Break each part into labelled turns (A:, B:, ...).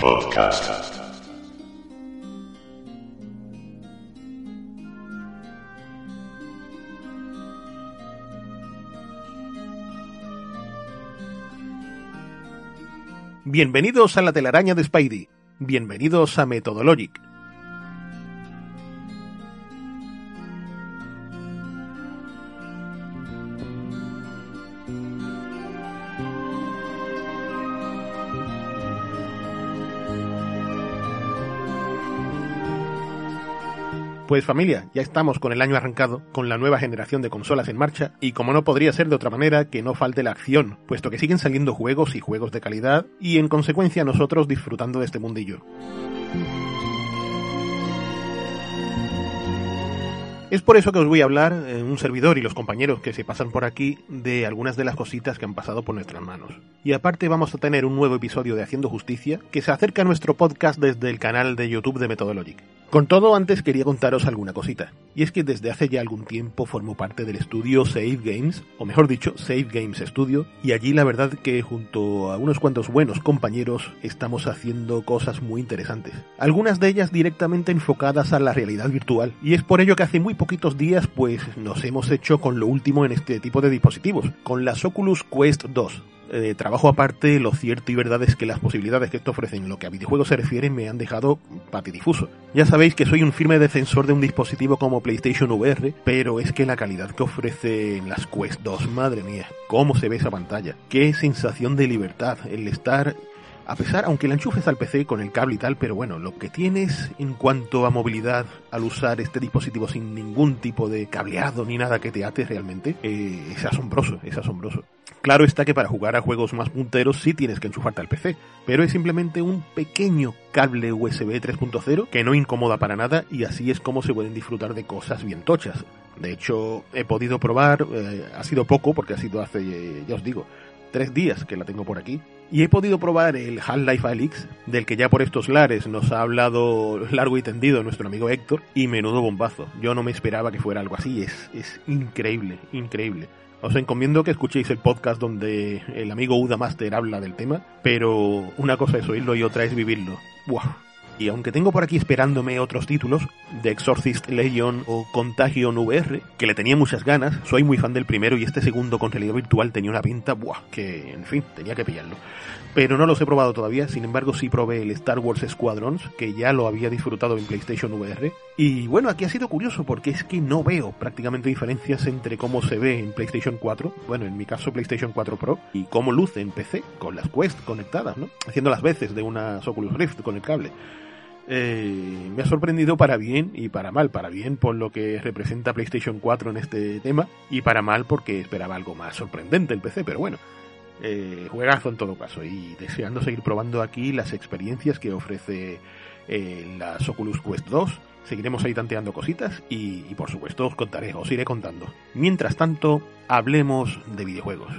A: Podcast.
B: Bienvenidos a la telaraña de Spidey. Bienvenidos a Methodologic. Pues familia, ya estamos con el año arrancado, con la nueva generación de consolas en marcha, y como no podría ser de otra manera, que no falte la acción, puesto que siguen saliendo juegos y juegos de calidad, y en consecuencia nosotros disfrutando de este mundillo. Es por eso que os voy a hablar, eh, un servidor y los compañeros que se pasan por aquí, de algunas de las cositas que han pasado por nuestras manos. Y aparte vamos a tener un nuevo episodio de Haciendo Justicia, que se acerca a nuestro podcast desde el canal de YouTube de Methodologic. Con todo, antes quería contaros alguna cosita. Y es que desde hace ya algún tiempo formo parte del estudio Save Games, o mejor dicho, Save Games Studio, y allí la verdad que junto a unos cuantos buenos compañeros estamos haciendo cosas muy interesantes. Algunas de ellas directamente enfocadas a la realidad virtual. Y es por ello que hace muy poquitos días pues nos hemos hecho con lo último en este tipo de dispositivos, con las Oculus Quest 2 eh, trabajo aparte, lo cierto y verdad es que las posibilidades que esto ofrece en lo que a videojuegos se refiere me han dejado patidifuso. Ya sabéis que soy un firme defensor de un dispositivo como PlayStation VR, pero es que la calidad que ofrece en las Quest 2, madre mía, cómo se ve esa pantalla, qué sensación de libertad, el estar a pesar, aunque la enchufes al PC con el cable y tal, pero bueno, lo que tienes en cuanto a movilidad al usar este dispositivo sin ningún tipo de cableado ni nada que te ate realmente, eh, es asombroso, es asombroso. Claro está que para jugar a juegos más punteros sí tienes que enchufarte al PC, pero es simplemente un pequeño cable USB 3.0 que no incomoda para nada y así es como se pueden disfrutar de cosas bien tochas. De hecho, he podido probar, eh, ha sido poco porque ha sido hace, eh, ya os digo, tres días que la tengo por aquí. Y he podido probar el Half-Life Alyx, del que ya por estos lares nos ha hablado largo y tendido nuestro amigo Héctor, y menudo bombazo. Yo no me esperaba que fuera algo así, es, es increíble, increíble. Os encomiendo que escuchéis el podcast donde el amigo Uda Master habla del tema, pero una cosa es oírlo y otra es vivirlo. ¡Buah! Y aunque tengo por aquí esperándome otros títulos, de Exorcist Legion o Contagion VR, que le tenía muchas ganas, soy muy fan del primero y este segundo con realidad virtual tenía una pinta, buah, que en fin, tenía que pillarlo. Pero no los he probado todavía, sin embargo sí probé el Star Wars Squadrons, que ya lo había disfrutado en PlayStation VR. Y bueno, aquí ha sido curioso porque es que no veo prácticamente diferencias entre cómo se ve en PlayStation 4, bueno, en mi caso PlayStation 4 Pro, y cómo luce en PC, con las Quest conectadas, ¿no? Haciendo las veces de una Oculus Rift con el cable. Eh, me ha sorprendido para bien y para mal. Para bien por lo que representa PlayStation 4 en este tema y para mal porque esperaba algo más sorprendente el PC, pero bueno. Eh, juegazo en todo caso y deseando seguir probando aquí las experiencias que ofrece eh, las Oculus Quest 2 seguiremos ahí tanteando cositas y, y por supuesto os contaré, os iré contando. Mientras tanto, hablemos de videojuegos.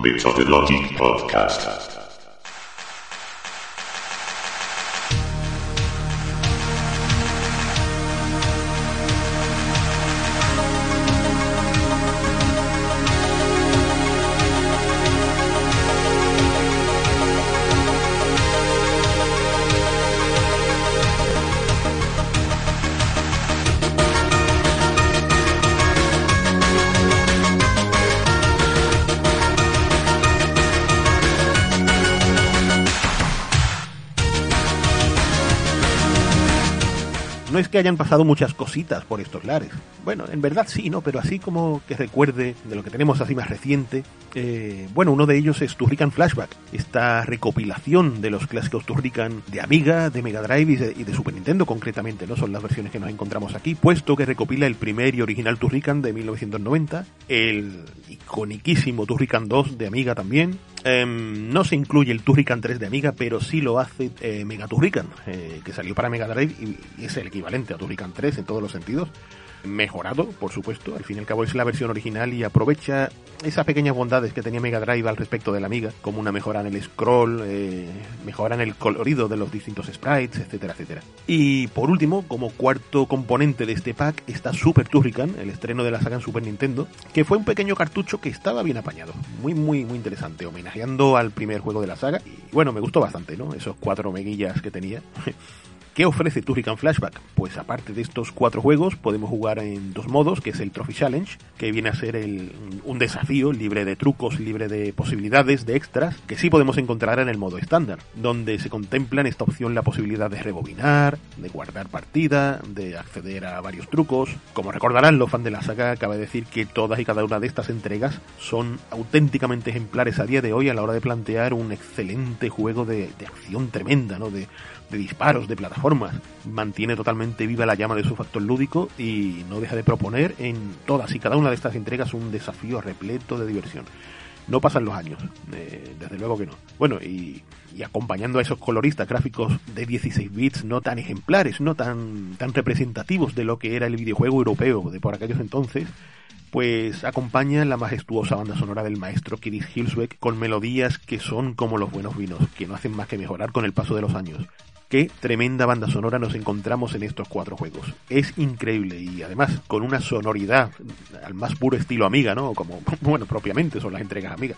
A: Methodologic Podcast.
B: Es que hayan pasado muchas cositas por estos lares. Bueno, en verdad sí, ¿no? Pero así como que recuerde de lo que tenemos así más reciente, eh, bueno, uno de ellos es Turrican Flashback, esta recopilación de los clásicos Turrican de Amiga, de Mega Drive y de, Super Nintendo concretamente, ¿no? Son las versiones que nos encontramos aquí, puesto que recopila el primer y original Turrican de 1990, el iconiquísimo Turrican 2 de Amiga también, em, no se incluye el Turrican 3 de Amiga, pero sí lo hace eh, Mega Turrican, eh, que salió para Mega Drive y, es el equivalente a Turrican 3 en todos los sentidos mejorado, por supuesto, al fin y al cabo es la versión original y aprovecha esas pequeñas bondades que tenía Mega Drive al respecto de la Amiga, como una mejora en el scroll, eh, mejora en el colorido de los distintos sprites, etcétera, etcétera. Y por último, como cuarto componente de este pack está Super Turrican, el estreno de la saga en Super Nintendo, que fue un pequeño cartucho que estaba bien apañado, muy, muy, muy interesante, homenajeando al primer juego de la saga. Y bueno, me gustó bastante, ¿no? Esos cuatro meguillas que tenía. ¿Qué ofrece Turrican Flashback? Pues aparte de estos cuatro juegos, podemos jugar en dos modos, que es el Trophy Challenge, que viene a ser un desafío libre de trucos, libre de posibilidades, de extras, que sí podemos encontrar en el modo estándar, donde se contempla en esta opción la posibilidad de rebobinar, de guardar partida, de acceder a varios trucos. Como recordarán los fans de la saga, cabe decir que todas y cada una de estas entregas son auténticamente ejemplares a día de hoy a la hora de plantear un excelente juego de, de acción tremenda, ¿no? De de disparos, de plataformas. Mantiene totalmente viva la llama de su factor lúdico y no deja de proponer en todas y cada una de estas entregas un desafío repleto de diversión. No pasan los años, eh, desde luego que no. Bueno, y, acompañando a esos coloristas gráficos de 16 bits no tan ejemplares, no tan, tan representativos de lo que era el videojuego europeo de por aquellos entonces, pues acompaña la majestuosa banda sonora del maestro Kiris Hilsbeck con melodías que son como los buenos vinos, que no hacen más que mejorar con el paso de los años qué tremenda banda sonora nos encontramos en estos cuatro juegos. Es increíble y además con una sonoridad al más puro estilo Amiga, ¿no? Como, bueno, propiamente son las entregas Amiga.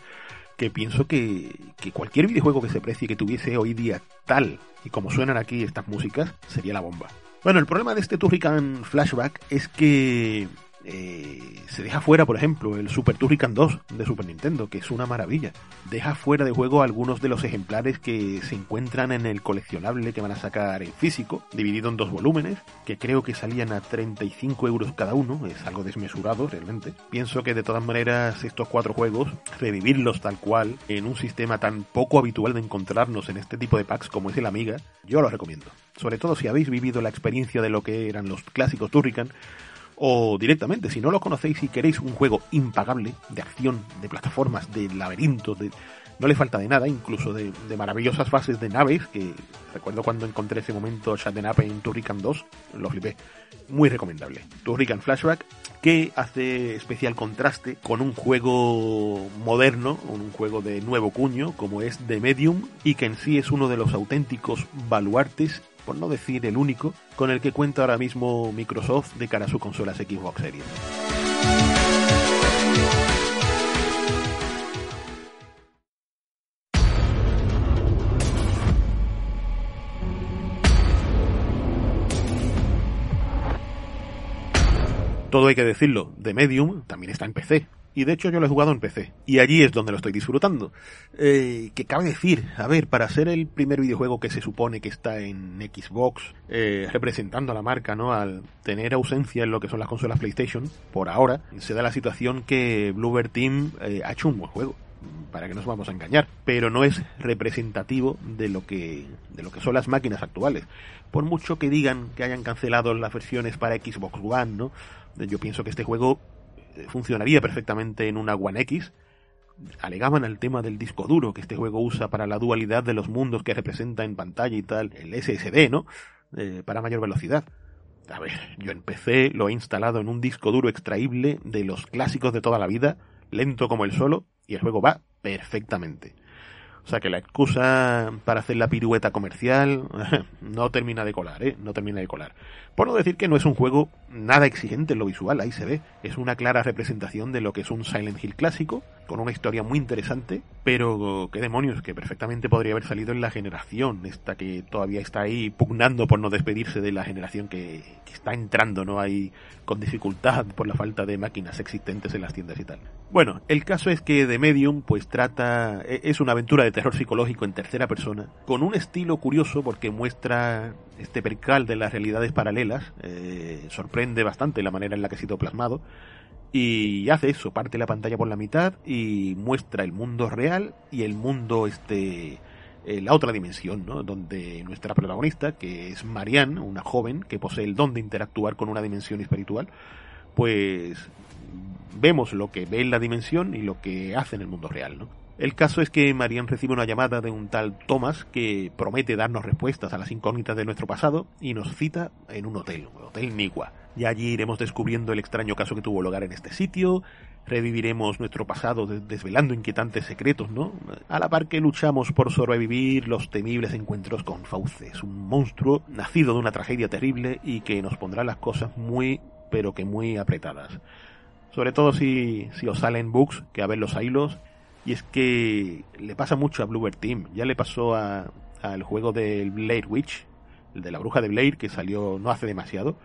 B: Que pienso que, que cualquier videojuego que se precie que tuviese hoy día tal y como suenan aquí estas músicas sería la bomba. Bueno, el problema de este Turrican Flashback es que eh, se deja fuera, por ejemplo, el Super Turrican 2 de Super Nintendo, que es una maravilla. Deja fuera de juego algunos de los ejemplares que se encuentran en el coleccionable que van a sacar en físico, dividido en dos volúmenes, que creo que salían a 35 euros cada uno, es algo desmesurado realmente. Pienso que de todas maneras estos cuatro juegos, revivirlos tal cual, en un sistema tan poco habitual de encontrarnos en este tipo de packs como es el Amiga, yo lo recomiendo. Sobre todo si habéis vivido la experiencia de lo que eran los clásicos Turrican, o directamente, si no lo conocéis y queréis un juego impagable de acción, de plataformas, de laberintos, de, no le falta de nada, incluso de, maravillosas fases de naves, que recuerdo cuando encontré ese momento Shatten Up en Turrican 2, lo flipé. Muy recomendable. Turrican Flashback, que hace especial contraste con un juego moderno, un juego de nuevo cuño, como es The Medium, y que en sí es uno de los auténticos baluartes por no decir el único, con el que cuenta ahora mismo Microsoft de cara a sus consolas Xbox Series. Todo hay que decirlo, The Medium también está en PC, y de hecho yo lo he jugado en PC. Y allí es donde lo estoy disfrutando. Eh, que cabe decir, a ver, para ser el primer videojuego que se supone que está en Xbox, eh, representando a la marca, ¿no? Al tener ausencia en lo que son las consolas PlayStation, por ahora, se da la situación que Bluebird Team eh, ha hecho un buen juego para que nos vamos a engañar, pero no es representativo de lo que de lo que son las máquinas actuales. Por mucho que digan que hayan cancelado las versiones para Xbox One, ¿no? Yo pienso que este juego funcionaría perfectamente en una One X. Alegaban el tema del disco duro que este juego usa para la dualidad de los mundos que representa en pantalla y tal, el SSD, ¿no? Eh, para mayor velocidad. A ver, yo empecé, lo he instalado en un disco duro extraíble de los clásicos de toda la vida, lento como el solo, y el juego va perfectamente. O sea que la excusa para hacer la pirueta comercial no termina de colar, ¿eh? No termina de colar. Por no decir que no es un juego nada exigente en lo visual, ahí se ve. Es una clara representación de lo que es un Silent Hill clásico, con una historia muy interesante, pero qué demonios, que perfectamente podría haber salido en la generación, esta que todavía está ahí pugnando por no despedirse de la generación que, está entrando, ¿no? Ahí con dificultad por la falta de máquinas existentes en las tiendas y tal. Bueno, el caso es que The Medium pues trata, e, es una aventura de terror psicológico en tercera persona, con un estilo curioso porque muestra este percal de las realidades paralelas, eh, sorprende bastante la manera en la que ha sido plasmado, y hace eso, parte la pantalla por la mitad y muestra el mundo real y el mundo este eh, la otra dimensión, ¿no? Donde nuestra protagonista, que es Marianne, una joven que posee el don de interactuar con una dimensión espiritual, pues vemos lo que ve en la dimensión y lo que hace en el mundo real, ¿no? El caso es que Marianne recibe una llamada de un tal Thomas que promete darnos respuestas a las incógnitas de nuestro pasado y nos cita en un hotel, un hotel Niwa. Y allí iremos descubriendo el extraño caso que tuvo lugar en este sitio, reviviremos nuestro pasado desvelando inquietantes secretos, ¿no? A la par que luchamos por sobrevivir los temibles encuentros con Fauces, un monstruo nacido de una tragedia terrible y que nos pondrá las cosas muy, pero que muy apretadas. Sobre todo si, si os salen bugs, que a ver los hilos. Y es que le pasa mucho a Bluebird Team. Ya le pasó al juego del Blade Witch, el de la bruja de Blade, que salió no hace demasiado.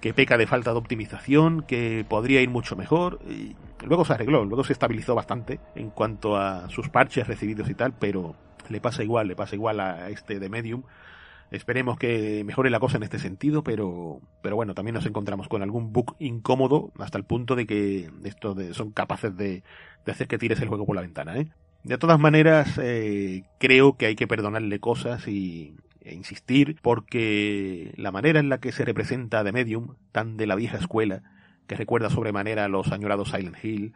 B: Que peca de falta de optimización, que podría ir mucho mejor. Y luego se arregló, luego se estabilizó bastante en cuanto a sus parches recibidos y tal, pero le pasa igual, le pasa igual a este de Medium Esperemos que mejore la cosa en este sentido, pero, pero bueno, también nos encontramos con algún bug incómodo hasta el punto de que esto son capaces de, hacer que tires el juego por la ventana. ¿eh? De todas maneras, eh, creo que hay que perdonarle cosas y, e insistir porque la manera en la que se representa The Medium, tan de la vieja escuela, que recuerda sobremanera a los añorados Silent Hill,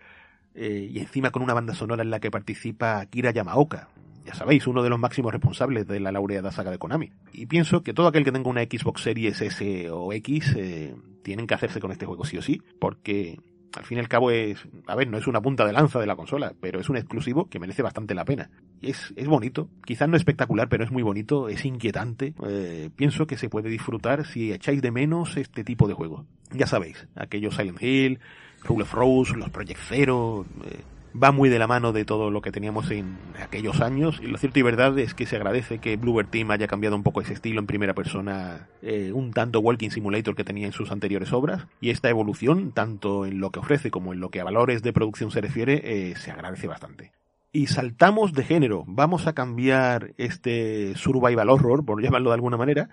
B: eh, y encima con una banda sonora en la que participa Akira Yamaoka, ya sabéis, uno de los máximos responsables de la laureada saga de Konami. Y pienso que todo aquel que tenga una Xbox Series S o X eh, tienen que hacerse con este juego sí o sí, porque al fin y al cabo es, a ver, no es una punta de lanza de la consola, pero es un exclusivo que merece bastante la pena. Y es, es bonito, quizás no espectacular, pero es muy bonito, es inquietante. Eh, pienso que se puede disfrutar si echáis de menos este tipo de juego. Ya sabéis, aquellos Silent Hill, Rule of Rose, los Project Zero, eh, va muy de la mano de todo lo que teníamos en aquellos años. Y lo cierto y verdad es que se agradece que Bluebird Team haya cambiado un poco ese estilo en primera persona, eh, un tanto Walking Simulator que tenía en sus anteriores obras. Y esta evolución, tanto en lo que ofrece como en lo que a valores de producción se refiere, eh, se agradece bastante. Y saltamos de género. Vamos a cambiar este survival horror, por llamarlo de alguna manera,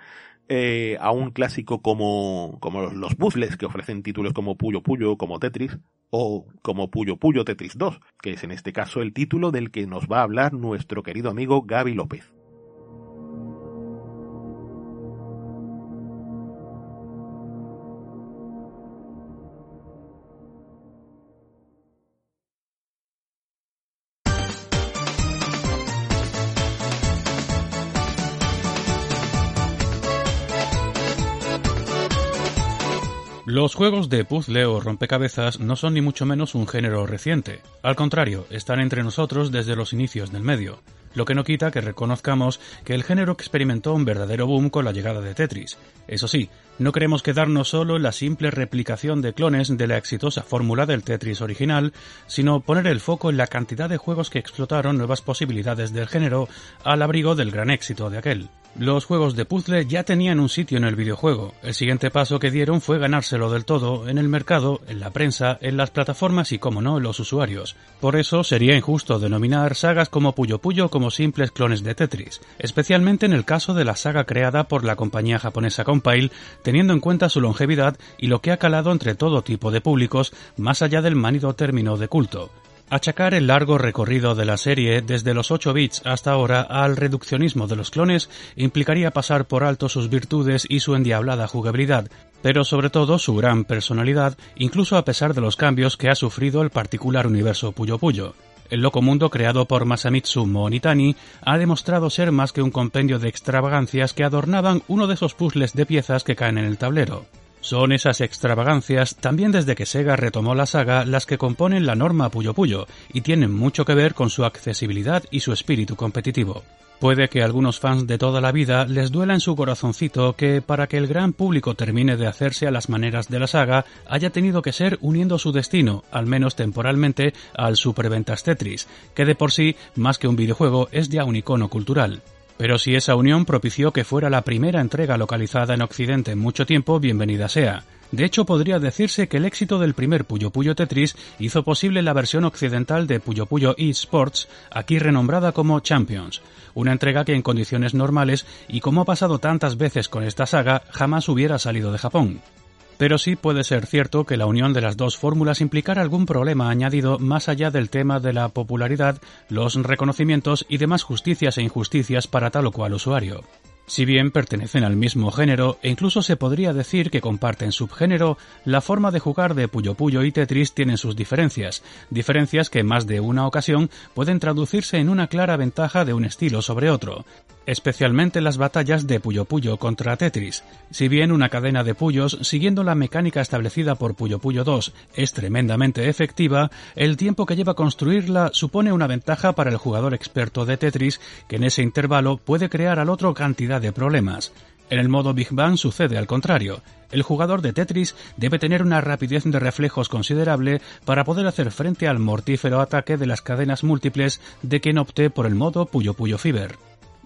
B: eh, a un clásico como, como los puzzles que ofrecen títulos como Puyo Puyo, como Tetris, o como Puyo Puyo Tetris 2, que es en este caso el título del que nos va a hablar nuestro querido amigo Gaby López.
C: Los juegos de puzzle o rompecabezas no son ni mucho menos un género reciente. Al contrario, están entre nosotros desde los inicios del medio. Lo que no quita que reconozcamos que el género experimentó un verdadero boom con la llegada de Tetris. Eso sí, no queremos quedarnos solo en la simple replicación de clones de la exitosa fórmula del Tetris original, sino poner el foco en la cantidad de juegos que explotaron nuevas posibilidades del género al abrigo del gran éxito de aquel. Los juegos de puzzle ya tenían un sitio en el videojuego. El siguiente paso que dieron fue ganárselo del todo en el mercado, en la prensa, en las plataformas y, como no, en los usuarios. Por eso sería injusto denominar sagas como Puyo Puyo como simples clones de Tetris, especialmente en el caso de la saga creada por la compañía japonesa Compile, teniendo en cuenta su longevidad y lo que ha calado entre todo tipo de públicos, más allá del manido término de culto. Achacar el largo recorrido de la serie desde los 8 bits hasta ahora al reduccionismo de los clones implicaría pasar por alto sus virtudes y su endiablada jugabilidad, pero sobre todo su gran personalidad, incluso a pesar de los cambios que ha sufrido el particular universo Puyo Puyo. El loco mundo creado por Masamitsu Monitani ha demostrado ser más que un compendio de extravagancias que adornaban uno de esos puzzles de piezas que caen en el tablero. Son esas extravagancias, también desde que Sega retomó la saga, las que componen la norma Puyo Puyo, y tienen mucho que ver con su accesibilidad y su espíritu competitivo. Puede que a algunos fans de toda la vida les duela en su corazoncito que, para que el gran público termine de hacerse a las maneras de la saga, haya tenido que ser uniendo su destino, al menos temporalmente, al Superventas Tetris, que de por sí, más que un videojuego, es ya un icono cultural. Pero si esa unión propició que fuera la primera entrega localizada en Occidente en mucho tiempo, bienvenida sea. De hecho, podría decirse que el éxito del primer Puyo Puyo Tetris hizo posible la versión occidental de Puyo Puyo eSports, aquí renombrada como Champions, una entrega que en condiciones normales, y como ha pasado tantas veces con esta saga, jamás hubiera salido de Japón. Pero sí puede ser cierto que la unión de las dos fórmulas implicara algún problema añadido más allá del tema de la popularidad, los reconocimientos y demás justicias e injusticias para tal o cual usuario. Si bien pertenecen al mismo género e incluso se podría decir que comparten subgénero, la forma de jugar de Puyo Puyo y Tetris tienen sus diferencias, diferencias que en más de una ocasión pueden traducirse en una clara ventaja de un estilo sobre otro, especialmente las batallas de Puyo Puyo contra Tetris. Si bien una cadena de puyos, siguiendo la mecánica establecida por Puyo Puyo 2, es tremendamente efectiva, el tiempo que lleva construirla supone una ventaja para el jugador experto de Tetris, que en ese intervalo puede crear al otro cantidad de problemas. En el modo Big Bang sucede al contrario. El jugador de Tetris debe tener una rapidez de reflejos considerable para poder hacer frente al mortífero ataque de las cadenas múltiples de quien opte por el modo Puyo Puyo Fever.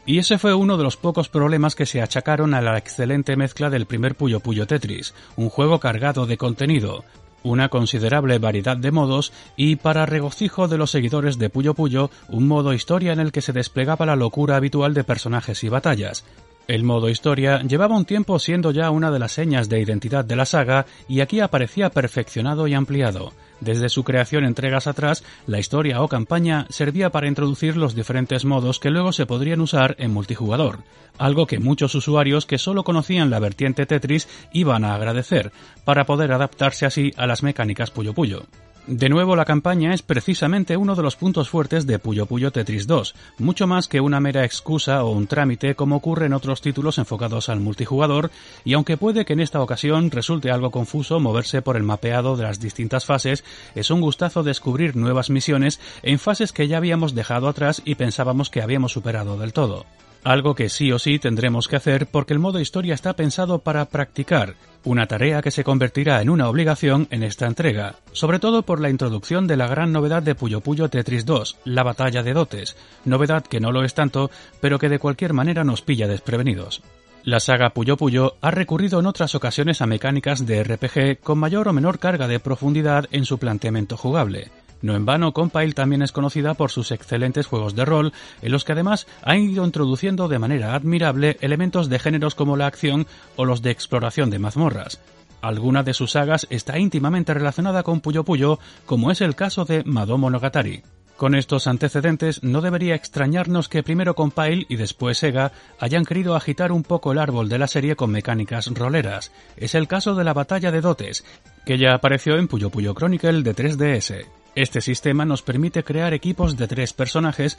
C: Y ese fue uno de los pocos problemas que se achacaron a la excelente mezcla del primer Puyo Puyo Tetris, un juego cargado de contenido, una considerable variedad de modos y, para regocijo de los seguidores de Puyo Puyo, un modo historia en el que se desplegaba la locura habitual de personajes y batallas. El modo historia llevaba un tiempo siendo ya una de las señas de identidad de la saga y aquí aparecía perfeccionado y ampliado. Desde su creación entregas atrás, la historia o campaña servía para introducir los diferentes modos que luego se podrían usar en multijugador, algo que muchos usuarios que solo conocían la vertiente Tetris iban a agradecer, para poder adaptarse así a las mecánicas Puyo Puyo. De nuevo, la campaña es precisamente uno de los puntos fuertes de Puyo Puyo Tetris 2, mucho más que una mera excusa o un trámite como ocurre en otros títulos enfocados al multijugador, y aunque puede que en esta ocasión resulte algo confuso moverse por el mapeado de las distintas fases, es un gustazo descubrir nuevas misiones en fases que ya habíamos dejado atrás y pensábamos que habíamos superado del todo. Algo que sí o sí tendremos que hacer porque el modo historia está pensado para practicar, una tarea que se convertirá en una obligación en esta entrega, sobre todo por la introducción de la gran novedad de Puyo Puyo Tetris 2, la batalla de dotes, novedad que no lo es tanto, pero que de cualquier manera nos pilla desprevenidos. La saga Puyo Puyo ha recurrido en otras ocasiones a mecánicas de RPG con mayor o menor carga de profundidad en su planteamiento jugable, no en vano, Compile también es conocida por sus excelentes juegos de rol, en los que además ha ido introduciendo de manera admirable elementos de géneros como la acción o los de exploración de mazmorras. Alguna de sus sagas está íntimamente relacionada con Puyo Puyo, como es el caso de Madomonogatari. Con estos antecedentes, no debería extrañarnos que primero Compile y después Sega hayan querido agitar un poco el árbol de la serie con mecánicas roleras. Es el caso de la batalla de dotes, que ya apareció en Puyo Puyo Chronicle de 3DS. Este sistema nos permite crear equipos de tres personajes,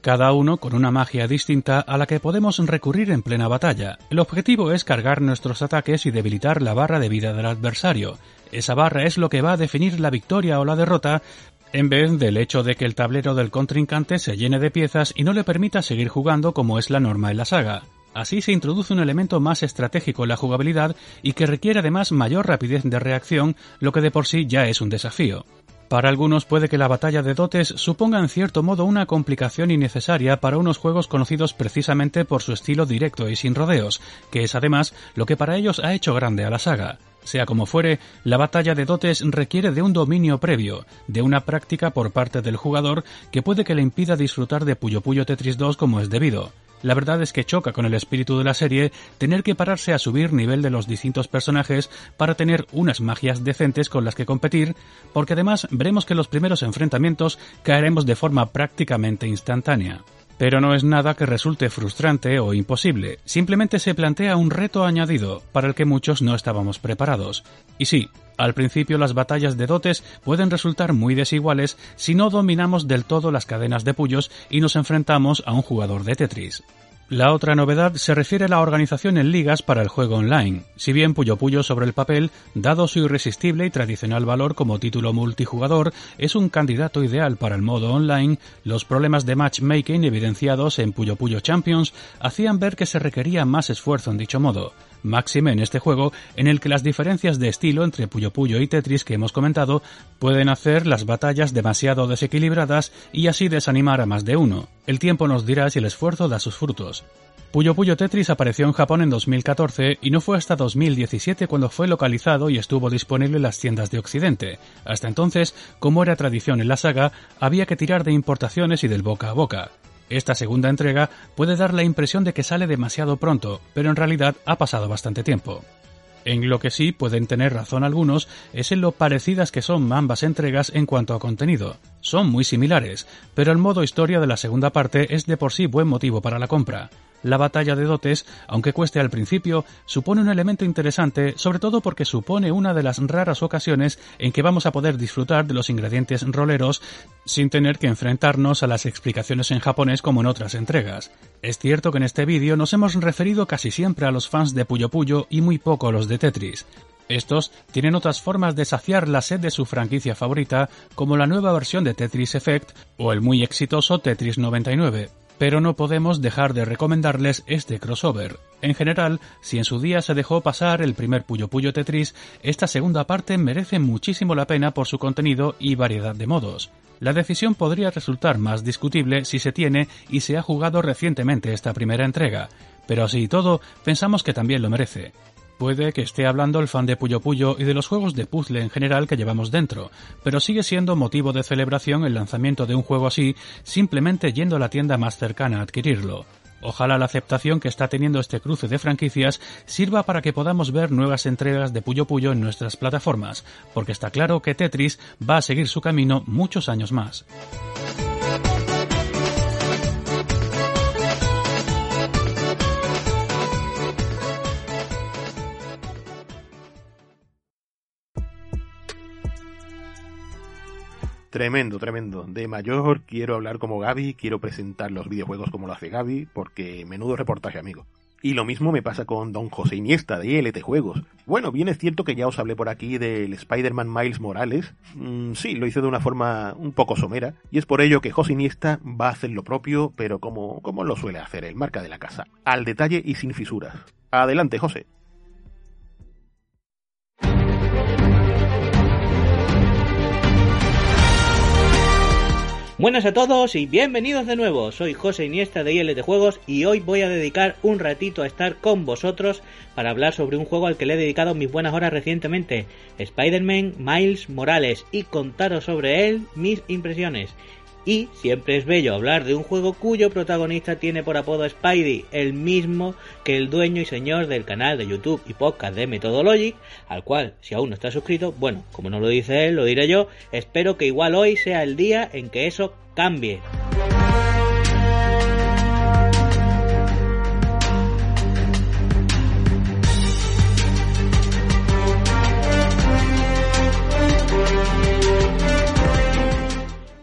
C: cada uno con una magia distinta a la que podemos recurrir en plena batalla. El objetivo es cargar nuestros ataques y debilitar la barra de vida del adversario. Esa barra es lo que va a definir la victoria o la derrota, en vez del hecho de que el tablero del contrincante se llene de piezas y no le permita seguir jugando como es la norma en la saga. Así se introduce un elemento más estratégico en la jugabilidad y que requiere además mayor rapidez de reacción, lo que de por sí ya es un desafío. Para algunos puede que la batalla de dotes suponga en cierto modo una complicación innecesaria para unos juegos conocidos precisamente por su estilo directo y sin rodeos, que es además lo que para ellos ha hecho grande a la saga. Sea como fuere, la batalla de dotes requiere de un dominio previo, de una práctica por parte del jugador que puede que le impida disfrutar de Puyo Puyo Tetris 2 como es debido. La verdad es que choca con el espíritu de la serie tener que pararse a subir nivel de los distintos personajes para tener unas magias decentes con las que competir, porque además veremos que los primeros enfrentamientos caeremos de forma prácticamente instantánea. Pero no es nada que resulte frustrante o imposible, simplemente se plantea un reto añadido para el que muchos no estábamos preparados. Y sí, al principio las batallas de dotes pueden resultar muy desiguales si no dominamos del todo las cadenas de puyos y nos enfrentamos a un jugador de Tetris. La otra novedad se refiere a la organización en ligas para el juego online. Si bien Puyo Puyo sobre el papel, dado su irresistible y tradicional valor como título multijugador, es un candidato ideal para el modo online, los problemas de matchmaking evidenciados en Puyo Puyo Champions hacían ver que se requería más esfuerzo en dicho modo. Máxime en este juego en el que las diferencias de estilo entre Puyo Puyo y Tetris que hemos comentado pueden hacer las batallas demasiado desequilibradas y así desanimar a más de uno. El tiempo nos dirá si el esfuerzo da sus frutos. Puyo Puyo Tetris apareció en Japón en 2014 y no fue hasta 2017 cuando fue localizado y estuvo disponible en las tiendas de Occidente. Hasta entonces, como era tradición en la saga, había que tirar de importaciones y del boca a boca. Esta segunda entrega puede dar la impresión de que sale demasiado pronto, pero en realidad ha pasado bastante tiempo. En lo que sí pueden tener razón algunos es en lo parecidas que son ambas entregas en cuanto a contenido. Son muy similares, pero el modo historia de la segunda parte es de por sí buen motivo para la compra. La batalla de dotes, aunque cueste al principio, supone un elemento interesante, sobre todo porque supone una de las raras ocasiones en que vamos a poder disfrutar de los ingredientes roleros sin tener que enfrentarnos a las explicaciones en japonés como en otras entregas. Es cierto que en este vídeo nos hemos referido casi siempre a los fans de Puyo Puyo y muy poco a los de Tetris. Estos tienen otras formas de saciar la sed de su franquicia favorita, como la nueva versión de Tetris Effect o el muy exitoso Tetris 99 pero no podemos dejar de recomendarles este crossover. En general, si en su día se dejó pasar el primer Puyo Puyo Tetris, esta segunda parte merece muchísimo la pena por su contenido y variedad de modos. La decisión podría resultar más discutible si se tiene y se ha jugado recientemente esta primera entrega, pero así y todo, pensamos que también lo merece. Puede que esté hablando el fan de Puyo Puyo y de los juegos de puzzle en general que llevamos dentro, pero sigue siendo motivo de celebración el lanzamiento de un juego así simplemente yendo a la tienda más cercana a adquirirlo. Ojalá la aceptación que está teniendo este cruce de franquicias sirva para que podamos ver nuevas entregas de Puyo Puyo en nuestras plataformas, porque está claro que Tetris va a seguir su camino muchos años más.
B: Tremendo, tremendo. De mayor quiero hablar como Gaby, quiero presentar los videojuegos como lo hace Gaby, porque menudo reportaje, amigo. Y lo mismo me pasa con Don José Iniesta de ILT Juegos. Bueno, bien es cierto que ya os hablé por aquí del Spider-Man Miles Morales. Mm, sí, lo hice de una forma un poco somera. Y es por ello que José Iniesta va a hacer lo propio, pero como, como lo suele hacer el marca de la casa. Al detalle y sin fisuras. Adelante, José.
D: Buenas a todos y bienvenidos de nuevo. Soy José Iniesta de ILT Juegos y hoy voy a dedicar un ratito a estar con vosotros para hablar sobre un juego al que le he dedicado mis buenas horas recientemente, Spider-Man Miles Morales, y contaros sobre él mis impresiones. Y siempre es bello hablar de un juego cuyo protagonista tiene por apodo Spidey, el mismo que el dueño y señor del canal de YouTube y podcast de Methodologic, al cual, si aún no está suscrito, bueno, como no lo dice él, lo diré yo, espero que igual hoy sea el día en que eso cambie.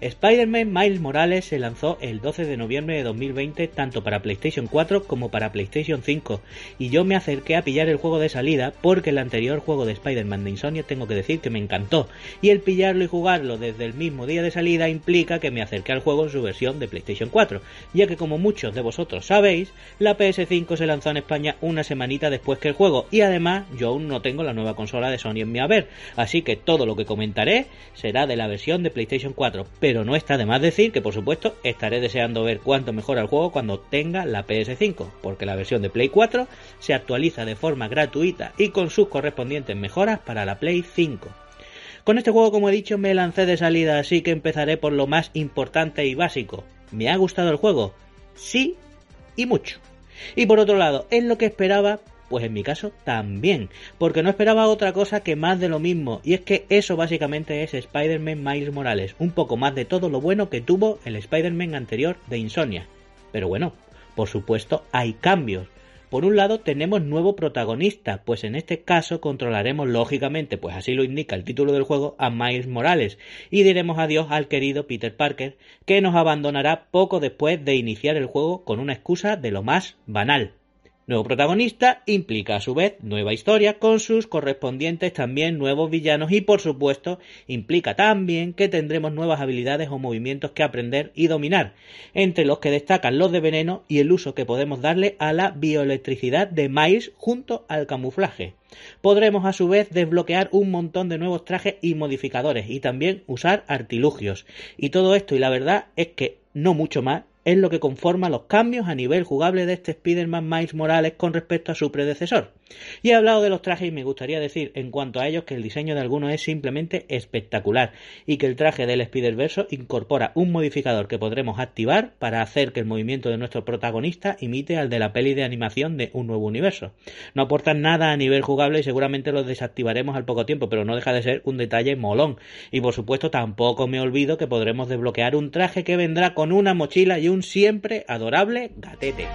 D: Spider-Man Miles Morales se lanzó el 12 de noviembre de 2020 tanto para PlayStation 4 como para PlayStation 5 y yo me acerqué a pillar el juego de salida porque el anterior juego de Spider-Man de Insomnia tengo que decir que me encantó. Y el pillarlo y jugarlo desde el mismo día de salida implica que me acerqué al juego en su versión de PlayStation 4 ya que como muchos de vosotros sabéis la PS5 se lanzó en España una semanita después que el juego y además yo aún no tengo la nueva consola de Sony en mi haber. Así que todo lo que comentaré será de la versión de PlayStation 4 pero no está de más decir que por supuesto estaré deseando ver cuánto mejora el juego cuando tenga la PS5, porque la versión de Play 4 se actualiza de forma gratuita y con sus correspondientes mejoras para la Play 5. Con este juego, como he dicho, me lancé de salida, así que empezaré por lo más importante y básico. ¿Me ha gustado el juego? Sí y mucho. Y por otro lado, ¿es lo que esperaba? Pues en mi caso también, porque no esperaba otra cosa que más de lo mismo, y es que eso básicamente es Spider-Man Miles Morales, un poco más de todo lo bueno que tuvo el Spider-Man anterior de Insomnia. Pero bueno, por supuesto hay cambios. Por un lado tenemos nuevo protagonista, pues en este caso controlaremos lógicamente, pues así lo indica el título del juego, a Miles Morales, y diremos adiós al querido Peter Parker, que nos abandonará poco después de iniciar el juego con una excusa de lo más banal, Nuevo protagonista implica a su vez nueva historia con sus correspondientes también nuevos villanos y por supuesto implica también que tendremos nuevas habilidades o movimientos que aprender y dominar, entre los que destacan los de veneno y el uso que podemos darle a la bioelectricidad de Miles junto al camuflaje. Podremos a su vez desbloquear un montón de nuevos trajes y modificadores y también usar artilugios. Y todo esto y la verdad es que no mucho más es lo que conforma los cambios a nivel jugable de este Spider-Man Miles Morales con respecto a su predecesor. Y he hablado de los trajes y me gustaría decir en cuanto a ellos que el diseño de algunos es simplemente espectacular y que el traje del Spider-Verse incorpora un modificador que podremos activar para hacer que el movimiento de nuestro protagonista imite al de la peli de animación de un nuevo universo. No aportan nada a nivel jugable y seguramente los desactivaremos al poco tiempo, pero no deja de ser un detalle molón. Y por supuesto tampoco me olvido que podremos desbloquear un traje que vendrá con una mochila y un siempre adorable gatete.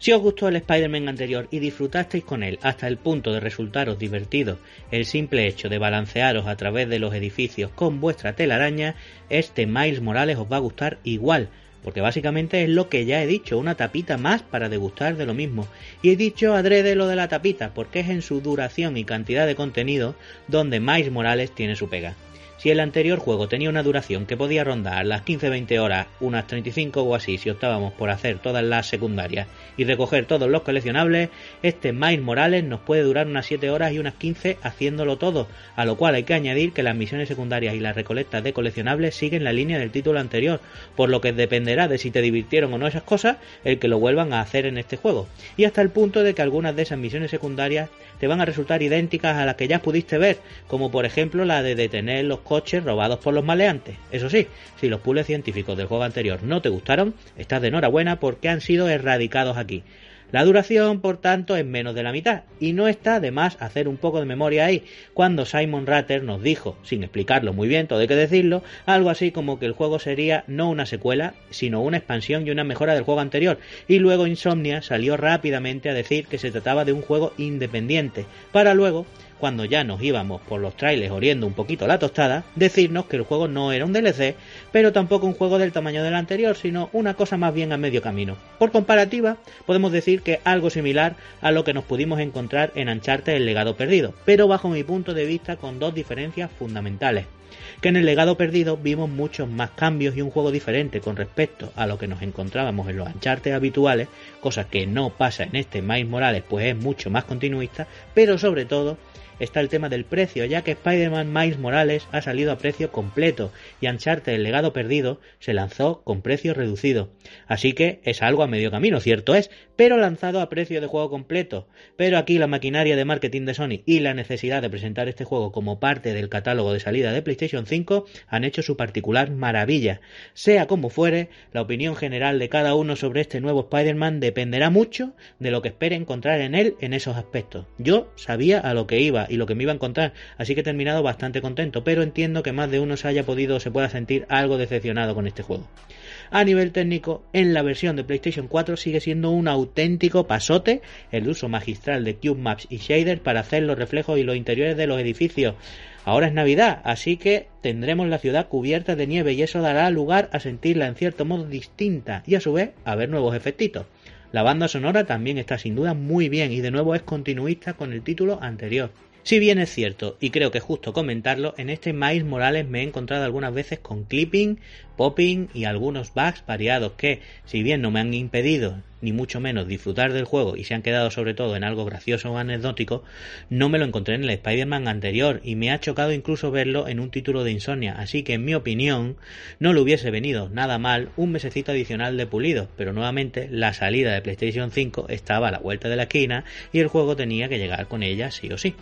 D: Si os gustó el Spider-Man anterior y disfrutasteis con él hasta el punto de resultaros divertido el simple hecho de balancearos a través de los edificios con vuestra telaraña, este Miles Morales os va a gustar igual, porque básicamente es lo que ya he dicho, una tapita más para degustar de lo mismo. Y he dicho adrede lo de la tapita, porque es en su duración y cantidad de contenido donde Miles Morales tiene su pega. Si el anterior juego tenía una duración que podía rondar las 15-20 horas, unas 35 o así si optábamos por hacer todas las secundarias y recoger todos los coleccionables, este Miles Morales nos puede durar unas 7 horas y unas 15 haciéndolo todo, a lo cual hay que añadir que las misiones secundarias y las recolectas de coleccionables siguen la línea del título anterior, por lo que dependerá de si te divirtieron o no esas cosas el que lo vuelvan a hacer en este juego, y hasta el punto de que algunas de esas misiones secundarias te van a resultar idénticas a las que ya pudiste ver, como por ejemplo la de detener los coches robados por los maleantes. Eso sí, si los puzzles científicos del juego anterior no te gustaron, estás de enhorabuena porque han sido erradicados aquí. La duración, por tanto, es menos de la mitad, y no está de más hacer un poco de memoria ahí, cuando Simon Ratter nos dijo, sin explicarlo muy bien, todo hay que decirlo, algo así como que el juego sería no una secuela, sino una expansión y una mejora del juego anterior, y luego Insomnia salió rápidamente a decir que se trataba de un juego independiente, para luego cuando ya nos íbamos por los trailers oliendo un poquito la tostada, decirnos que el juego no era un DLC, pero tampoco un juego del tamaño del anterior, sino una cosa más bien a medio camino. Por comparativa, podemos decir que algo similar a lo que nos pudimos encontrar en Ancharte el legado perdido, pero bajo mi punto de vista con dos diferencias fundamentales que en el legado perdido vimos muchos más cambios y un juego diferente con respecto a lo que nos encontrábamos en los anchartes habituales, cosa que no pasa en este Miles Morales, pues es mucho más continuista, pero sobre todo está el tema del precio, ya que Spider-Man Miles Morales ha salido a precio completo y Uncharted El legado perdido se lanzó con precio reducido. Así que es algo a medio camino, cierto es, pero lanzado a precio de juego completo. Pero aquí la maquinaria de marketing de Sony y la necesidad de presentar este juego como parte del catálogo de salida de PlayStation 5 han hecho su particular maravilla. Sea como fuere, la opinión general de cada uno sobre este nuevo Spider-Man dependerá mucho de lo que espere encontrar en él en esos aspectos. Yo sabía a lo que iba y lo que me iba a encontrar, así que he terminado bastante contento, pero entiendo que más de uno se haya podido o se pueda sentir algo decepcionado con este juego. A nivel técnico, en la versión de PlayStation 4 sigue siendo un auténtico pasote el uso magistral de Cube Maps y shaders para hacer los reflejos y los interiores de los edificios. Ahora es Navidad, así que tendremos la ciudad cubierta de nieve y eso dará lugar a sentirla en cierto modo distinta y a su vez a ver nuevos efectitos. La banda sonora también está sin duda muy bien y de nuevo es continuista con el título anterior. Si bien es cierto, y creo que es justo comentarlo, en este Miles Morales me he encontrado algunas veces con clipping, popping y algunos bugs variados que, si bien no me han impedido ni mucho menos disfrutar del juego y se han quedado sobre todo en algo gracioso o anecdótico, no me lo encontré en el Spider-Man anterior y me ha chocado incluso verlo en un título de insomnia, así que en mi opinión no le hubiese venido nada mal un mesecito adicional de pulido, pero nuevamente la salida de PlayStation 5 estaba a la vuelta de la esquina y el juego tenía que llegar con ella sí o sí.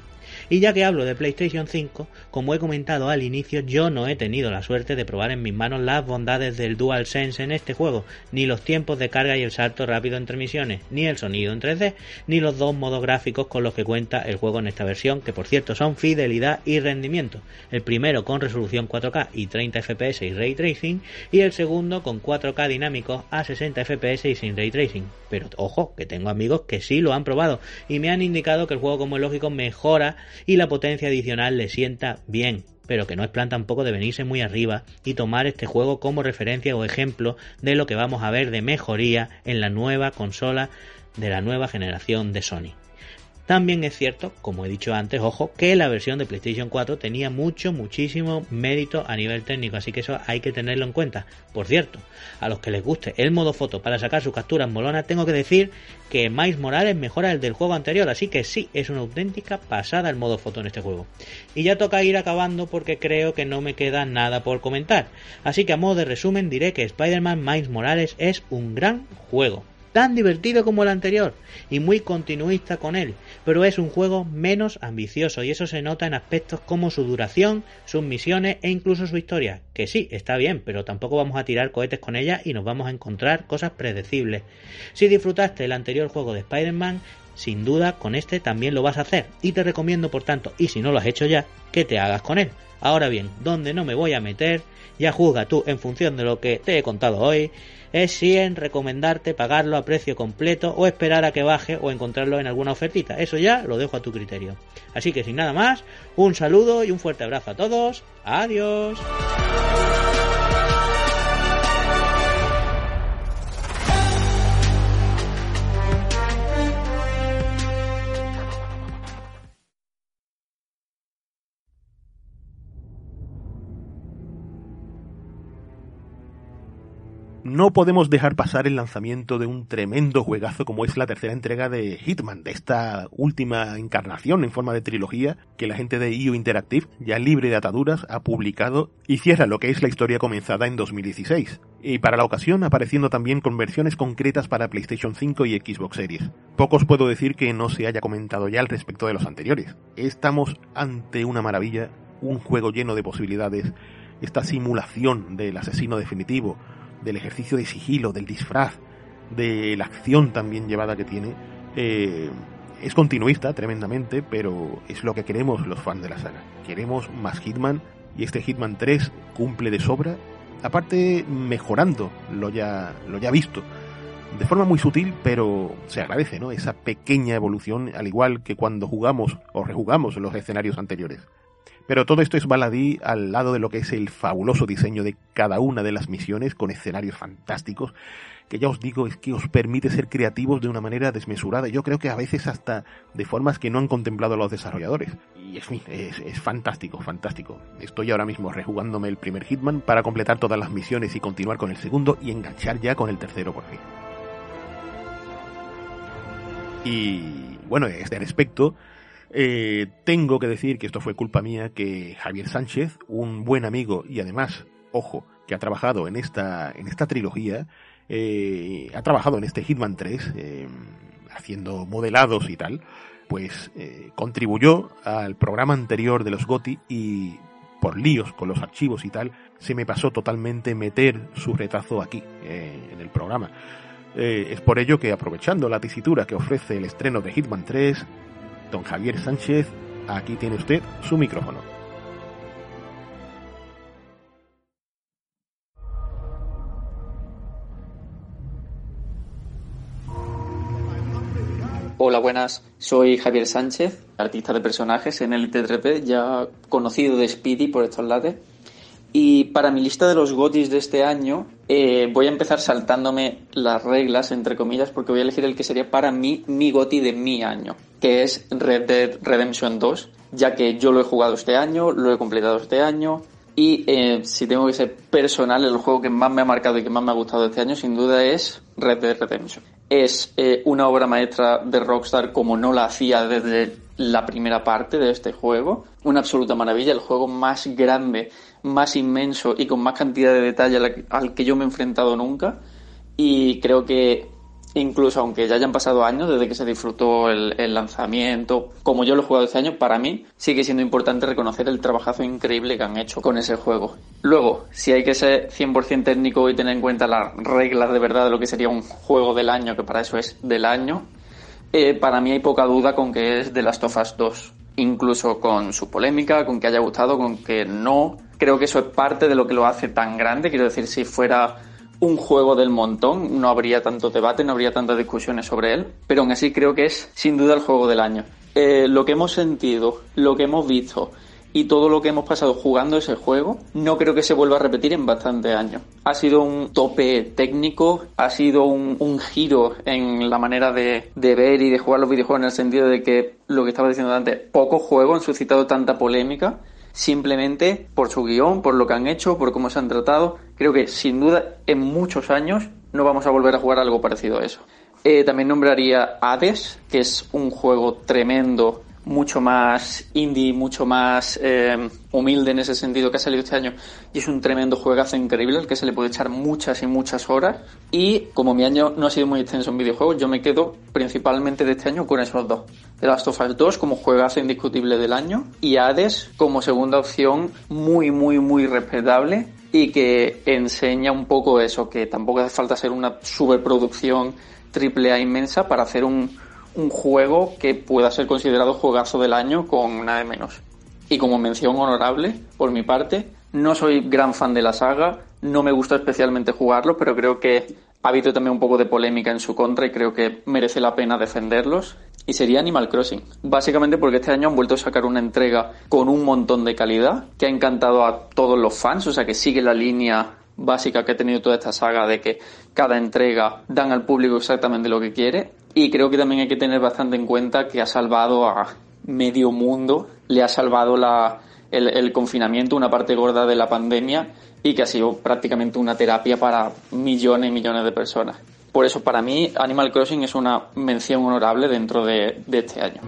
D: Y ya que hablo de PlayStation 5, como he comentado al inicio, yo no he tenido la suerte de probar en mis manos las bondades del DualSense en este juego, ni los tiempos de carga y el salto rápido entre misiones, ni el sonido en 3D, ni los dos modos gráficos con los que cuenta el juego en esta versión, que por cierto son fidelidad y rendimiento. El primero con resolución 4K y 30 FPS y ray tracing, y el segundo con 4K dinámicos a 60 FPS y sin ray tracing. Pero ojo, que tengo amigos que sí lo han probado y me han indicado que el juego como es lógico mejora y la potencia adicional le sienta bien. pero que no es plan tampoco de venirse muy arriba y tomar este juego como referencia o ejemplo de lo que vamos a ver de mejoría en la nueva consola de la nueva generación de Sony. También es cierto, como he dicho antes, ojo, que la versión de PlayStation 4 tenía mucho, muchísimo mérito a nivel técnico, así que eso hay que tenerlo en cuenta. Por cierto, a los que les guste el modo foto para sacar sus capturas molonas, tengo que decir que Miles Morales mejora el del juego anterior, así que sí, es una auténtica pasada el modo foto en este juego. Y ya toca ir acabando porque creo que no me queda nada por comentar. Así que a modo de resumen diré que Spider-Man Miles Morales es un gran juego tan divertido como el anterior y muy continuista con él, pero es un juego menos ambicioso y eso se nota en aspectos como su duración, sus misiones e incluso su historia, que sí, está bien, pero tampoco vamos a tirar cohetes con ella y nos vamos a encontrar cosas predecibles. Si disfrutaste el anterior juego de Spider-Man, sin duda con este también lo vas a hacer y te recomiendo por tanto, y si no lo has hecho ya, que te hagas con él. Ahora bien, donde no me voy a meter, ya juzga tú en función de lo que te he contado hoy, es si en recomendarte pagarlo a precio completo o esperar a que baje o encontrarlo en alguna ofertita. Eso ya lo dejo a tu criterio. Así que sin nada más, un saludo y un fuerte abrazo a todos. Adiós.
B: No podemos dejar pasar el lanzamiento de un tremendo juegazo como es la tercera entrega de Hitman, de esta última encarnación en forma de trilogía que la gente de IO Interactive, ya libre de ataduras, ha publicado y cierra lo que es la historia comenzada en 2016. Y para la ocasión apareciendo también con versiones concretas para PlayStation 5 y Xbox Series. Pocos puedo decir que no se haya comentado ya al respecto de los anteriores. Estamos ante una maravilla, un juego lleno de posibilidades, esta simulación del asesino definitivo, del ejercicio de sigilo, del disfraz, de la acción también llevada que tiene, eh, es continuista tremendamente, pero es lo que queremos los fans de la saga. Queremos más Hitman y este Hitman 3 cumple de sobra, aparte mejorando lo ya, lo ya visto. De forma muy sutil, pero se agradece, ¿no? Esa pequeña evolución, al igual que cuando jugamos o rejugamos los escenarios anteriores. Pero todo esto es baladí al lado de lo que es el fabuloso diseño de cada una de las misiones con escenarios fantásticos, que ya os digo es que os permite ser creativos de una manera desmesurada. Yo creo que a veces hasta de formas que no han contemplado los desarrolladores. Y es, es, es fantástico, fantástico. Estoy ahora mismo rejugándome el primer Hitman para completar todas las misiones y continuar con el segundo y enganchar ya con el tercero por fin. Y bueno, este respecto, eh, tengo que decir que esto fue culpa mía, que Javier Sánchez, un buen amigo y además, ojo, que ha trabajado en esta, en esta trilogía, eh, ha trabajado en este Hitman 3, eh, haciendo modelados y tal, pues contribuyó al programa anterior de los GOTI y por líos con los archivos y tal, se me pasó totalmente meter su retazo aquí, en el programa. es por ello que aprovechando la tesitura que ofrece el estreno de Hitman 3, don Javier Sánchez, aquí tiene usted su micrófono.
E: Hola, buenas. Soy Javier Sánchez, artista de personajes en el ITTP, ya conocido de Speedy por estos lados. Y para mi lista de los GOTIS de este año, eh, voy a empezar saltándome las reglas, entre comillas, porque voy a elegir el que sería para mí mi GOTI de mi año, que es Red Dead Redemption 2, ya que yo lo he jugado este año, lo he completado este año, y eh, si tengo que ser personal, el juego que más me ha marcado y que más me ha gustado este año, sin duda, es Red Dead Redemption. Es eh, una obra maestra de Rockstar como no la hacía desde la primera parte de este juego. Una absoluta maravilla, el juego más grande más inmenso y con más cantidad de detalle al que yo me he enfrentado nunca. Y creo que incluso aunque ya hayan pasado años desde que se disfrutó el, lanzamiento, como yo lo he jugado este año, para mí sigue siendo importante reconocer el trabajazo increíble que han hecho con ese juego. Luego, si hay que ser 100% técnico y tener en cuenta las reglas de verdad de lo que sería un juego del año, que para eso es del año, eh, para mí hay poca duda con que es The Last of Us 2. Incluso con su polémica, con que haya gustado, con que no, Creo que eso es parte de lo que lo hace tan grande. Quiero decir, si fuera un juego del montón, no habría tanto debate, no habría tantas discusiones sobre él, pero aún así creo que es sin duda el juego del año. Eh, lo que hemos sentido, lo que hemos visto y todo lo que hemos pasado jugando ese juego no creo que se vuelva a repetir en bastantes años. Ha sido un tope técnico, ha sido un, giro en la manera de, de, ver y de jugar los videojuegos en el sentido de que lo que estaba diciendo antes, pocos juegos han suscitado tanta polémica simplemente por su guion, por lo que han hecho, por cómo se han tratado. Creo que sin duda en muchos años no vamos a volver a jugar algo parecido a eso. Eh, también nombraría Hades, que es un juego tremendo mucho más indie, mucho más eh, humilde en ese sentido que ha salido este año. Y es un tremendo juegazo increíble al que se le puede echar muchas y muchas horas. Y como mi año no ha sido muy extenso en videojuegos yo me quedo principalmente de este año con esos dos. The Last of Us 2 como juegazo indiscutible del año y Hades como segunda opción muy muy muy respetable y que enseña un poco eso que tampoco hace falta ser una superproducción triple A inmensa para hacer un un juego que pueda ser considerado juegazo del año con nada de menos. Y como mención honorable, por mi parte, no soy gran fan de la saga, no me gusta especialmente jugarlo, pero creo que ha habido también un poco de polémica en su contra y creo que merece la pena defenderlos. Y sería Animal Crossing. Básicamente porque este año han vuelto a sacar una entrega con un montón de calidad, que ha encantado a todos los fans, o sea que sigue la línea básica que ha tenido toda esta saga de que cada entrega dan al público exactamente lo que quiere y creo que también hay que tener bastante en cuenta que ha salvado a medio mundo, le ha salvado la, el, confinamiento, una parte gorda de la pandemia y que ha sido prácticamente una terapia para millones y millones de personas. Por eso para mí Animal Crossing es una mención honorable dentro de, de este año.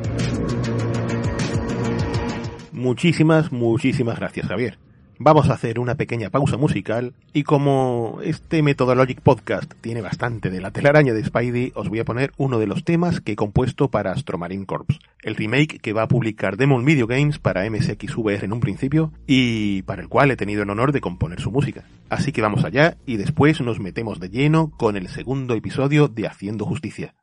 B: Muchísimas, muchísimas gracias Javier. Vamos a hacer una pequeña pausa musical y como este Methodologic Podcast tiene bastante de la telaraña de Spidey, os voy a poner uno de los temas que he compuesto para Astromarine Corps, el remake que va a publicar Demon Video Games para MSXVR en un principio y para el cual he tenido el honor de componer su música. Así que vamos allá y después nos metemos de lleno con el segundo episodio de Haciendo Justicia.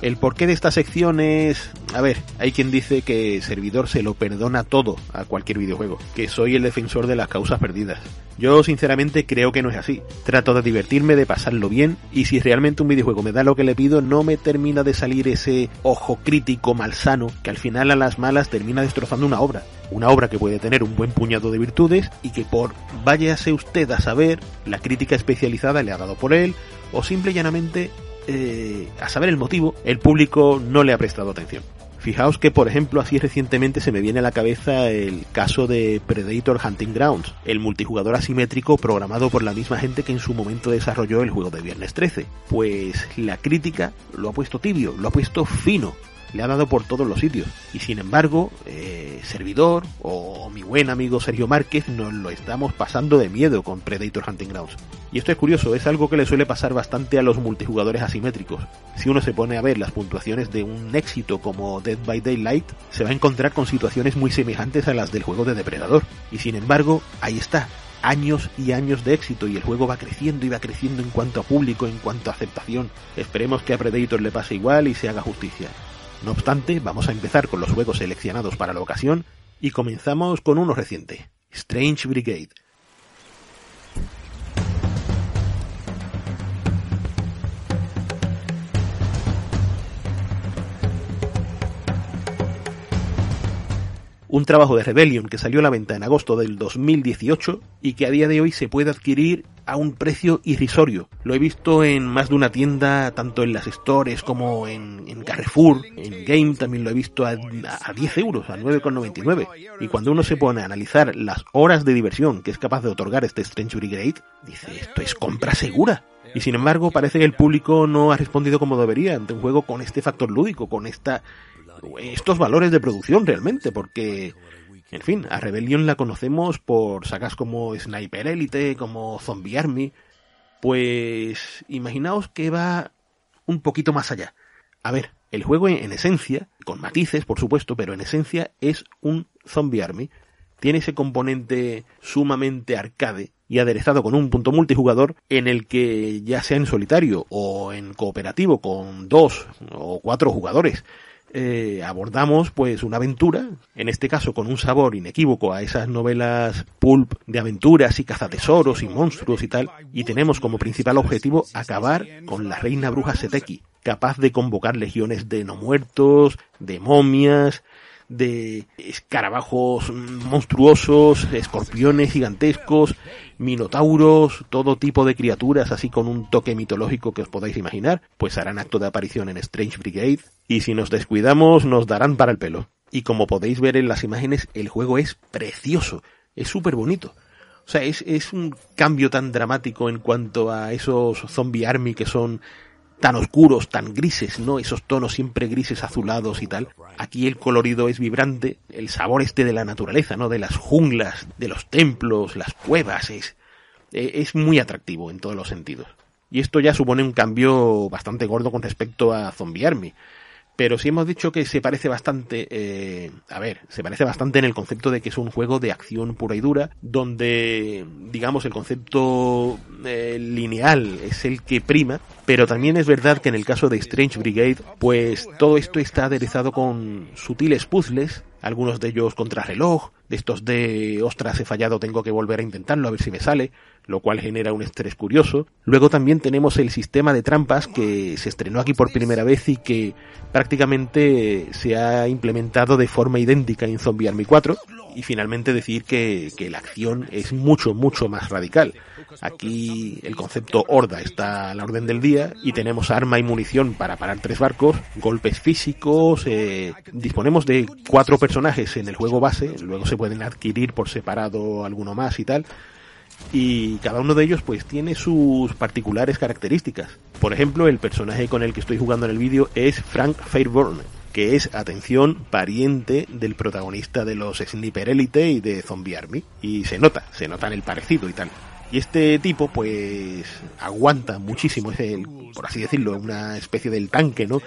B: El porqué de esta sección es... A ver, hay quien dice que servidor se lo perdona todo a cualquier videojuego, que soy el defensor de las causas perdidas. Yo sinceramente creo que no es así. Trato de divertirme, de pasarlo bien, y si realmente un videojuego me da lo que le pido, no me termina de salir ese ojo crítico malsano que al final a las malas termina destrozando una obra. Una obra que puede tener un buen puñado de virtudes y que por váyase usted a saber, la crítica especializada le ha dado por él, o simple y llanamente, eh, a saber el motivo, el público no le ha prestado atención. Fijaos que, por ejemplo, así recientemente se me viene a la cabeza el caso de Predator Hunting Grounds, el multijugador asimétrico programado por la misma gente que en su momento desarrolló el juego de Viernes 13. Pues la crítica lo ha puesto tibio, lo ha puesto fino, le ha dado por todos los sitios. Y sin embargo, eh, Servidor o mi buen amigo Sergio Márquez nos lo estamos pasando de miedo con Predator Hunting Grounds. Y esto es curioso, es algo que le suele pasar bastante a los multijugadores asimétricos. Si uno se pone a ver las puntuaciones de un éxito como Dead by Daylight, se va a encontrar con situaciones muy semejantes a las del juego de Depredador. Y sin embargo, ahí está, años y años de éxito y el juego va creciendo y va creciendo en cuanto a público, en cuanto a aceptación. Esperemos que a Predator le pase igual y se haga justicia. No obstante, vamos a empezar con los juegos seleccionados para la ocasión y comenzamos con uno reciente, Strange Brigade. un trabajo de Rebellion que salió a la venta en agosto del 2018 y que a día de hoy se puede adquirir a un precio irrisorio. Lo he visto en más de una tienda, tanto en las stores como en, Carrefour, en Game también lo he visto a, a 10 euros, a 9,99. Y cuando uno se pone a analizar las horas de diversión que es capaz de otorgar este Strange Brigade, dice, esto es compra segura. Y sin embargo, parece que el público no ha respondido como debería ante un juego con este factor lúdico, con esta estos valores de producción realmente, porque, en fin, a Rebellion la conocemos por sagas como Sniper Elite, como Zombie Army, pues imaginaos que va un poquito más allá. A ver, el juego en esencia, con matices por supuesto, pero en esencia es un Zombie Army. Tiene ese componente sumamente arcade y aderezado con un punto multijugador en el que ya sea en solitario o en cooperativo con dos o cuatro jugadores, eh, abordamos pues una aventura, en este caso con un sabor inequívoco a esas novelas pulp de aventuras y cazatesoros y monstruos y tal, y tenemos como principal objetivo acabar con la reina bruja Seteki, capaz de convocar legiones de no muertos, de momias, de escarabajos monstruosos, escorpiones gigantescos, minotauros, todo tipo de criaturas así con un toque mitológico que os podáis imaginar, pues harán acto de aparición en Strange Brigade y si nos descuidamos nos darán para el pelo. Y como podéis ver en las imágenes, el juego es precioso, es súper bonito. O sea, es, es un cambio tan dramático en cuanto a esos zombie army que son tan oscuros, tan grises, ¿no? Esos tonos siempre grises azulados y tal. Aquí el colorido es vibrante, el sabor este de la naturaleza, ¿no? De las junglas, de los templos, las cuevas, es, eh, es muy atractivo en todos los sentidos. Y esto ya supone un cambio bastante gordo con respecto a Zombie Army. Pero si hemos dicho que se parece bastante, eh, a ver, se parece bastante en el concepto de que es un juego de acción pura y dura, donde, digamos, el concepto eh, lineal es el que prima, pero también es verdad que en el caso de Strange Brigade, pues todo esto está aderezado con sutiles puzzles, algunos de ellos contrarreloj, de estos de, ostras, he fallado, tengo que volver a intentarlo a ver si me sale, lo cual genera un estrés curioso. Luego también tenemos el sistema de trampas que se estrenó aquí por primera vez y que prácticamente se ha implementado de forma idéntica en Zombie Army 4 y finalmente decir que, que, la acción es mucho, mucho más radical. Aquí el concepto horda está a la orden del día y tenemos arma y munición para parar tres barcos, golpes físicos, eh, disponemos de cuatro personajes en el juego base, luego se pueden adquirir por separado alguno más y tal, y cada uno de ellos pues tiene sus particulares características. Por ejemplo, el personaje con el que estoy jugando en el vídeo es Frank Fairburn, que es, atención, pariente del protagonista de los Sniper Elite y de Zombie Army. Y se nota, se nota en el parecido y tal. Y este tipo, pues, aguanta muchísimo, es el, por así decirlo, una especie del tanque, ¿no?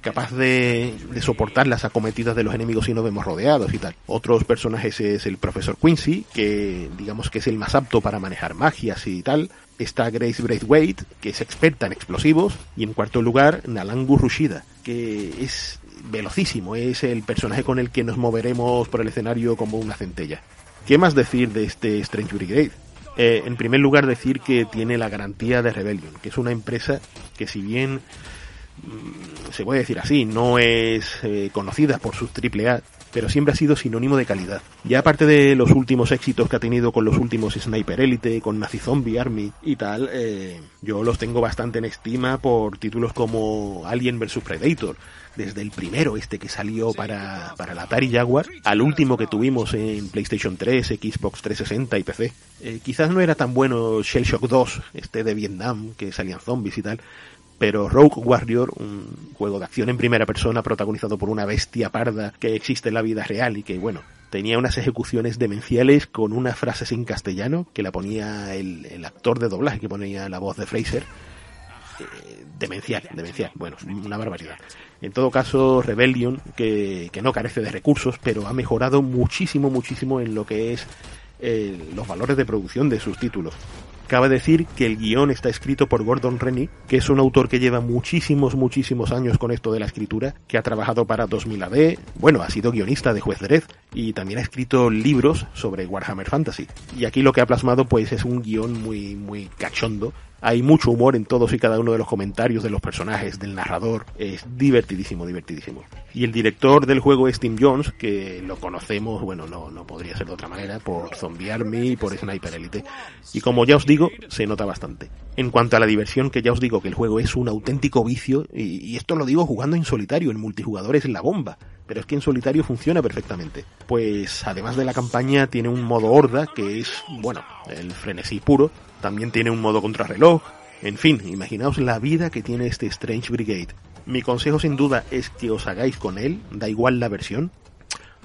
B: Capaz de, soportar las acometidas de los enemigos si nos vemos rodeados y tal. Otros personajes es el profesor Quincy, que digamos que es el más apto para manejar magias y tal. Está Grace Braithwaite, que es experta en explosivos. Y en cuarto lugar, Nalangu Rushida, que es velocísimo, es el personaje con el que nos moveremos por el escenario como una centella. ¿Qué más decir de este Strange Brigade? Eh, en primer lugar decir que tiene la garantía de Rebellion, que es una empresa que si bien se puede decir así, no es eh, conocida por sus AAA, pero siempre ha sido sinónimo de calidad. Ya aparte de los últimos éxitos que ha tenido con los últimos Sniper Elite, con Nazi Zombie Army y tal, eh, yo los tengo bastante en estima por títulos como Alien vs Predator, desde el primero este que salió para, para la Atari Jaguar, al último que tuvimos en PlayStation 3, Xbox 360 y PC. Eh, quizás no era tan bueno Shell Shock 2, este de Vietnam, que salían zombies y tal, pero Rogue Warrior, un juego de acción en primera persona protagonizado por una bestia parda que existe en la vida real y que, bueno, tenía unas ejecuciones demenciales con unas frases en castellano que la ponía el, actor de doblaje que ponía la voz de Fraser. Eh, demencial, demencial, bueno, una barbaridad. En todo caso, Rebellion, que, que no carece de recursos, pero ha mejorado muchísimo, muchísimo en lo que es eh, los valores de producción de sus títulos. Cabe decir que el guion está escrito por Gordon Rennie, que es un autor que lleva muchísimos, muchísimos años con esto de la escritura, que ha trabajado para 2000 AD, bueno, ha sido guionista de Juez Dredd y también ha escrito libros sobre Warhammer Fantasy. Y aquí lo que ha plasmado pues es un guion muy, muy cachondo, hay mucho humor en todos y cada uno de los comentarios de los personajes, del narrador. Es divertidísimo, divertidísimo. Y el director del juego es Tim Jones, que lo conocemos, bueno, no, no podría ser de otra manera, por Zombie Army y por Sniper Elite. Y como ya os digo, se nota bastante. En cuanto a la diversión, que ya os digo que el juego es un auténtico vicio, y, y esto lo digo jugando en solitario, en multijugador es la bomba pero es que en solitario funciona perfectamente. Pues además de la campaña tiene un modo horda que es, bueno, el frenesí puro, también tiene un modo contrarreloj, en fin, imaginaos la vida que tiene este Strange Brigade. Mi consejo sin duda es que os hagáis con él, da igual la versión.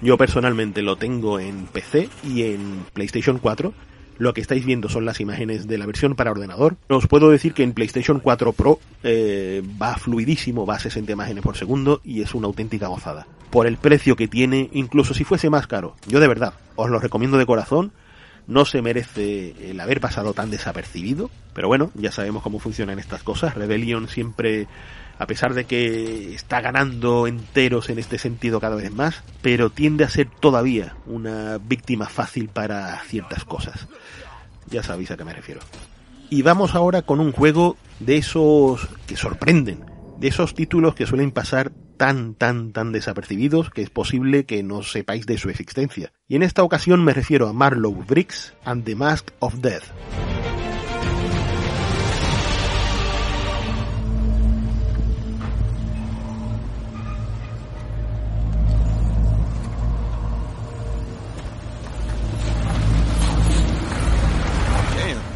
B: Yo personalmente lo tengo en PC y en PlayStation 4, lo que estáis viendo son las imágenes de la versión para ordenador. Os puedo decir que en PlayStation 4 Pro eh, va fluidísimo, va a 60 imágenes por segundo y es una auténtica gozada. Por el precio que tiene, incluso si fuese más caro, yo de verdad os lo recomiendo de corazón. No se merece el haber pasado tan desapercibido, pero bueno, ya sabemos cómo funcionan estas cosas. Rebellion siempre a pesar de que está ganando enteros en este sentido cada vez más, pero tiende a ser todavía una víctima fácil para ciertas cosas. Ya sabéis a qué me refiero. Y vamos ahora con un juego de esos que sorprenden, de esos títulos que suelen pasar tan, tan, tan desapercibidos que es posible que no sepáis de su existencia. Y en esta ocasión me refiero a Marlow Briggs and the Mask of Death.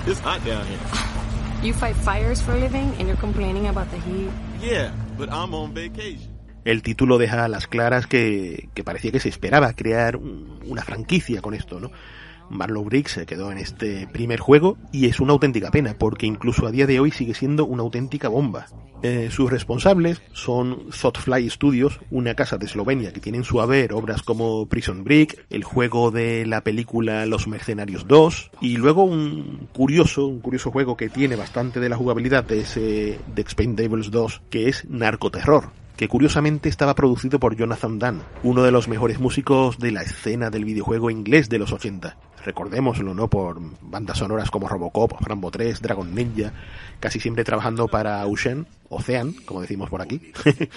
F: It's hot down.
G: You fight fires for a living and you're complaining about the heat.
F: Yeah, but I'm on vacation.
B: El título deja a las claras que, que parecía que se esperaba crear un, una franquicia con esto, ¿no? Marlow Briggs se quedó en este primer juego y es una auténtica pena porque incluso a día de hoy sigue siendo una auténtica bomba. Eh, sus responsables son Thoughtfly Studios, una casa de Eslovenia que tiene en su haber obras como Prison Break, el juego de la película Los Mercenarios 2 y luego un curioso, un curioso juego que tiene bastante de la jugabilidad de ese The Expendables 2 que es Narcoterror que curiosamente estaba producido por Jonathan Dunn, uno de los mejores músicos de la escena del videojuego inglés de los 80. Recordémoslo, ¿no? Por bandas sonoras como Robocop, Rambo 3, Dragon Ninja, casi siempre trabajando para Ocean, Ocean, como decimos por aquí.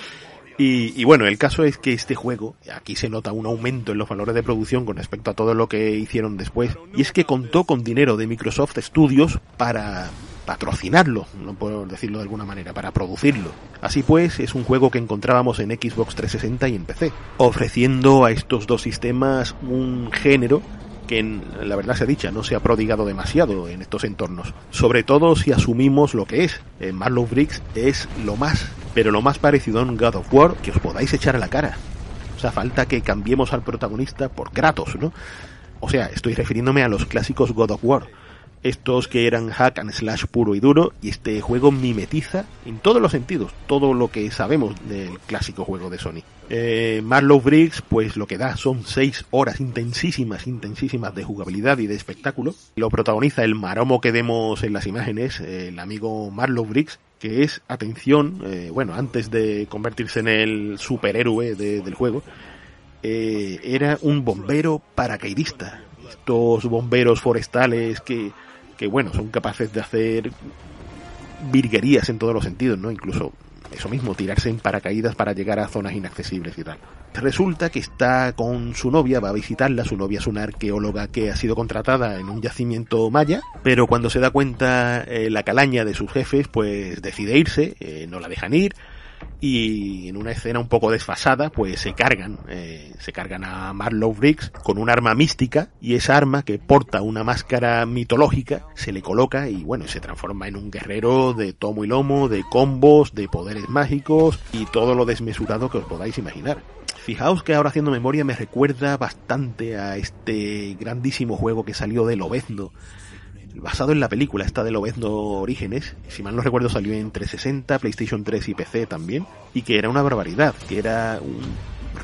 B: Y, y, bueno, el caso es que este juego, aquí se nota un aumento en los valores de producción con respecto a todo lo que hicieron después, y es que contó con dinero de Microsoft Studios para patrocinarlo, no puedo decirlo de alguna manera, para producirlo. Así pues, es un juego que encontrábamos en Xbox 360 y en PC, ofreciendo a estos dos sistemas un género que la verdad se ha dicha no se ha prodigado demasiado en estos entornos. Sobre todo si asumimos lo que es. En Marlow Briggs es lo más, pero lo más parecido a un God of War que os podáis echar a la cara. O sea, falta que cambiemos al protagonista por Kratos, ¿no? O sea, estoy refiriéndome a los clásicos God of War. Estos que eran hack and slash puro y duro, y este juego mimetiza en todos los sentidos todo lo que sabemos del clásico juego de Sony. Eh, Marlow Briggs, pues lo que da son seis horas intensísimas, intensísimas de jugabilidad y de espectáculo. Lo protagoniza el maromo que vemos en las imágenes, el amigo Marlow Briggs, que es, atención, eh, bueno, antes de convertirse en el superhéroe de- del juego, eh, era un bombero paracaidista. Estos bomberos forestales que, que, bueno, son capaces de hacer virguerías en todos los sentidos, ¿no? Incluso eso mismo, tirarse en paracaídas para llegar a zonas inaccesibles y tal. Resulta que está con su novia, va a visitarla, su novia es una arqueóloga que ha sido contratada en un yacimiento maya, pero cuando se da cuenta eh, la calaña de sus jefes, pues decide irse, eh, no la dejan ir, y en una escena un poco desfasada, pues se cargan, eh, se cargan a Marlow Briggs con un arma mística y esa arma que porta una máscara mitológica se le coloca y bueno, se transforma en un guerrero de tomo y lomo, de combos, de poderes mágicos y todo lo desmesurado que os podáis imaginar. Fijaos que ahora haciendo memoria me recuerda bastante a este grandísimo juego que salió de Lobezno, basado en la película esta de Lobezno Orígenes, si mal no recuerdo salió en 360, PlayStation 3 y PC también, y que era una barbaridad, que era un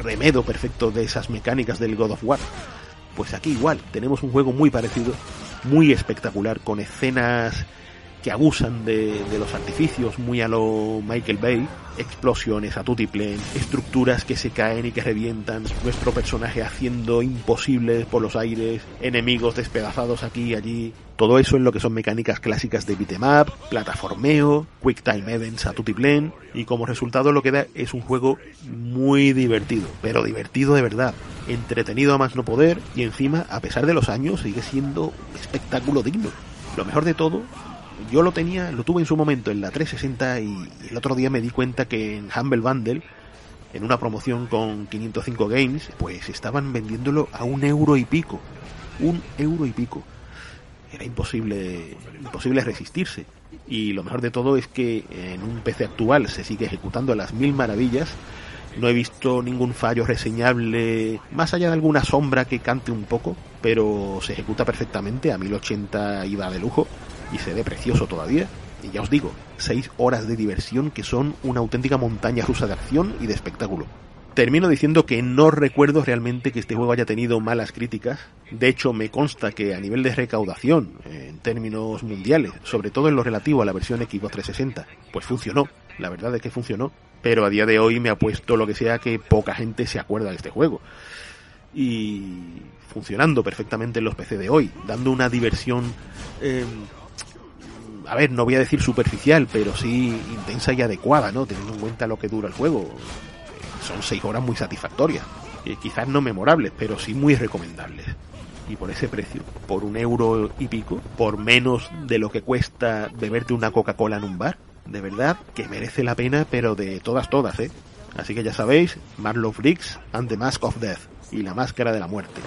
B: remedo perfecto de esas mecánicas del God of War. Pues aquí igual, tenemos un juego muy parecido, muy espectacular, con escenas abusan de, los artificios, muy a lo Michael Bay, explosiones a tutiplén, estructuras que se caen y que revientan, nuestro personaje haciendo imposibles por los aires, enemigos despedazados aquí y allí, todo eso en lo que son mecánicas clásicas de beat'em up, plataformeo, quick time events a tutiplén, y como resultado lo que da es un juego muy divertido, pero divertido de verdad, entretenido a más no poder, y encima, a pesar de los años, sigue siendo un espectáculo digno. Lo mejor de todo yo lo tenía, lo tuve en su momento en la 360 y el otro día me di cuenta que en Humble Bundle, en una promoción con 505 Games, pues estaban vendiéndolo a un euro y pico. Un euro y pico. Era imposible, imposible resistirse. Y lo mejor de todo es que en un PC actual se sigue ejecutando a las mil maravillas. No he visto ningún fallo reseñable, más allá de alguna sombra que cante un poco, pero se ejecuta perfectamente a 1080 y va de lujo y se ve precioso todavía. Y ya os digo, 6 horas de diversión que son una auténtica montaña rusa de acción y de espectáculo. Termino diciendo que no recuerdo realmente que este juego haya tenido malas críticas. De hecho, me consta que a nivel de recaudación, en términos mundiales, sobre todo en lo relativo a la versión Xbox 360, pues funcionó. La verdad es que funcionó. Pero a día de hoy me ha puesto lo que sea que poca gente se acuerda de este juego. Y funcionando perfectamente en los PC de hoy, dando una diversión eh, a ver, no voy a decir superficial, pero sí intensa y adecuada, ¿no? Teniendo en cuenta lo que dura el juego. Son seis horas muy satisfactorias. Eh, quizás no memorables, pero sí muy recomendables. Y por ese precio, por un euro y pico, por menos de lo que cuesta beberte una Coca-Cola en un bar, de verdad que merece la pena, pero de todas, todas, ¿eh? Así que ya sabéis, Marlow Briggs and the Mask of Death, y la máscara de la muerte.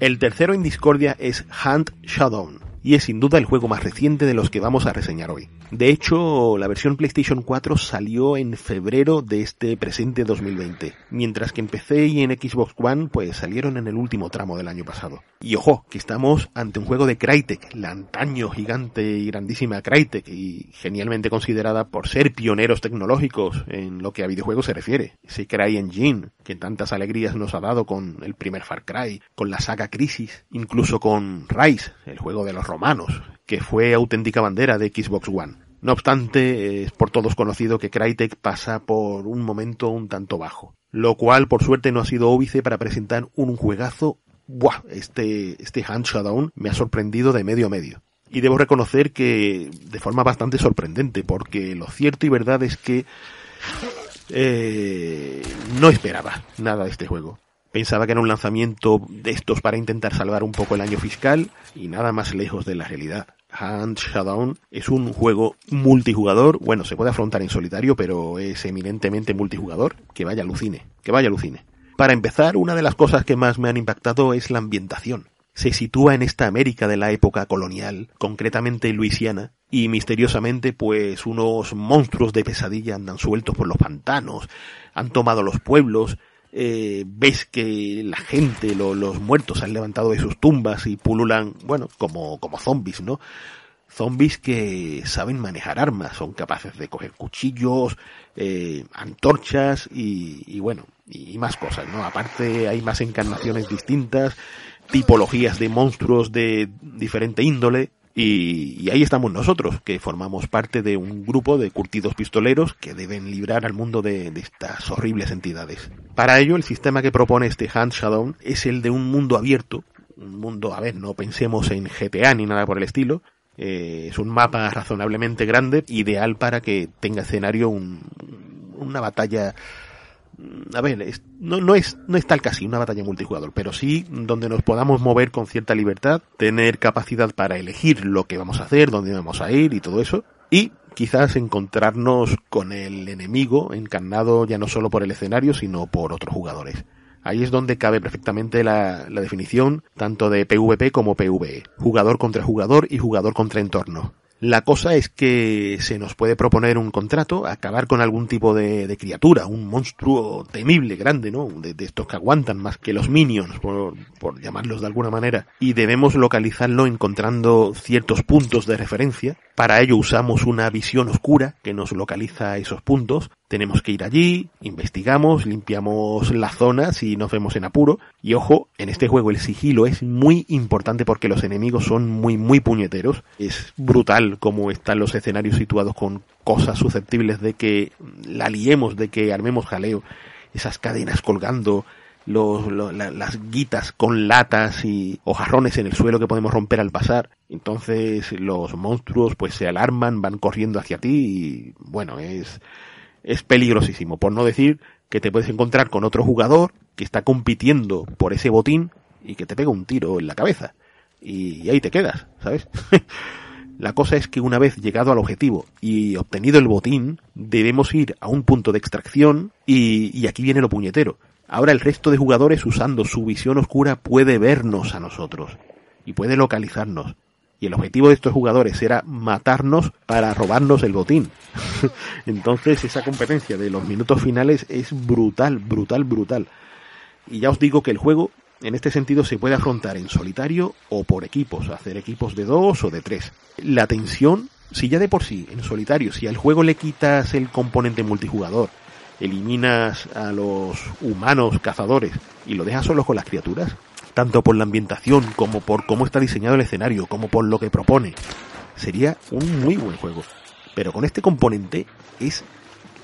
B: El tercero en discordia es Hunt Showdown, y es sin duda el juego más reciente de los que vamos a reseñar hoy. De hecho, la versión PlayStation 4 salió en febrero de este presente 2020, mientras que en PC y en Xbox One pues salieron en el último tramo del año pasado. Y ojo, que estamos ante un juego de Crytek, la antaño gigante y grandísima Crytek, y genialmente considerada por ser pioneros tecnológicos en lo que a videojuegos se refiere. Ese Cry Engine, que tantas alegrías nos ha dado con el primer Far Cry, con la saga Crisis, incluso con Rise, el juego de los romanos, que fue auténtica bandera de Xbox One. No obstante, es por todos conocido que Crytek pasa por un momento un tanto bajo, lo cual por suerte no ha sido óbice para presentar un juegazo. Buah, este, este Hand me ha sorprendido de medio a medio. Y debo reconocer que de forma bastante sorprendente, porque lo cierto y verdad es que eh, no esperaba nada de este juego. Pensaba que era un lanzamiento de estos para intentar salvar un poco el año fiscal y nada más lejos de la realidad. Hand Showdown es un juego multijugador, bueno, se puede afrontar en solitario, pero es eminentemente multijugador, que vaya alucine, que vaya alucine. Para empezar, una de las cosas que más me han impactado es la ambientación. Se sitúa en esta América de la época colonial, concretamente Luisiana, y misteriosamente pues unos monstruos de pesadilla andan sueltos por los pantanos, han tomado los pueblos, eh, ves que la gente, lo, los muertos se han levantado de sus tumbas y pululan, bueno, como, como zombies, ¿no? Zombies que saben manejar armas, son capaces de coger cuchillos, eh, antorchas y, y bueno, y más cosas, ¿no? Aparte hay más encarnaciones distintas, tipologías de monstruos de diferente índole, y, ahí estamos nosotros, que formamos parte de un grupo de curtidos pistoleros que deben librar al mundo de, estas horribles entidades. Para ello, el sistema que propone este Hand Shadow es el de un mundo abierto, un mundo, a ver, no pensemos en GTA ni nada por el estilo, eh, es un mapa razonablemente grande, ideal para que tenga escenario un, una batalla a ver, no, no, es, no es tal casi una batalla multijugador, pero sí donde nos podamos mover con cierta libertad, tener capacidad para elegir lo que vamos a hacer, dónde vamos a ir y todo eso, y quizás encontrarnos con el enemigo encarnado ya no solo por el escenario, sino por otros jugadores. Ahí es donde cabe perfectamente la, la definición tanto de PvP como PvE, jugador contra jugador y jugador contra entorno. La cosa es que se nos puede proponer un contrato, acabar con algún tipo de, criatura, un monstruo temible, grande, ¿no? De, de, estos que aguantan más que los minions, por, por llamarlos de alguna manera, y debemos localizarlo encontrando ciertos puntos de referencia. Para ello usamos una visión oscura que nos localiza esos puntos. Tenemos que ir allí, investigamos, limpiamos la zona si nos vemos en apuro. Y ojo, en este juego el sigilo es muy importante porque los enemigos son muy, muy puñeteros. Es brutal como están los escenarios situados con cosas susceptibles de que la liemos, de que armemos jaleo. Esas cadenas colgando, los, los, la, las guitas con latas y hojarrones en el suelo que podemos romper al pasar. Entonces los monstruos pues se alarman, van corriendo hacia ti y bueno, es, es peligrosísimo. Por no decir que te puedes encontrar con otro jugador que está compitiendo por ese botín y que te pega un tiro en la cabeza. Y, ahí te quedas, ¿sabes? La cosa es que una vez llegado al objetivo y obtenido el botín, debemos ir a un punto de extracción y, y aquí viene lo puñetero. Ahora el resto de jugadores usando su visión oscura puede vernos a nosotros y puede localizarnos. Y el objetivo de estos jugadores era matarnos para robarnos el botín. Entonces esa competencia de los minutos finales es brutal, brutal, brutal. Y ya os digo que el juego en este sentido se puede afrontar en solitario o por equipos, hacer equipos de dos o de tres. La tensión, si ya de por sí, en solitario, si al juego le quitas el componente multijugador, eliminas a los humanos cazadores y lo dejas solo con las criaturas, tanto por la ambientación como por cómo está diseñado el escenario, como por lo que propone, sería un muy buen juego. Pero con este componente es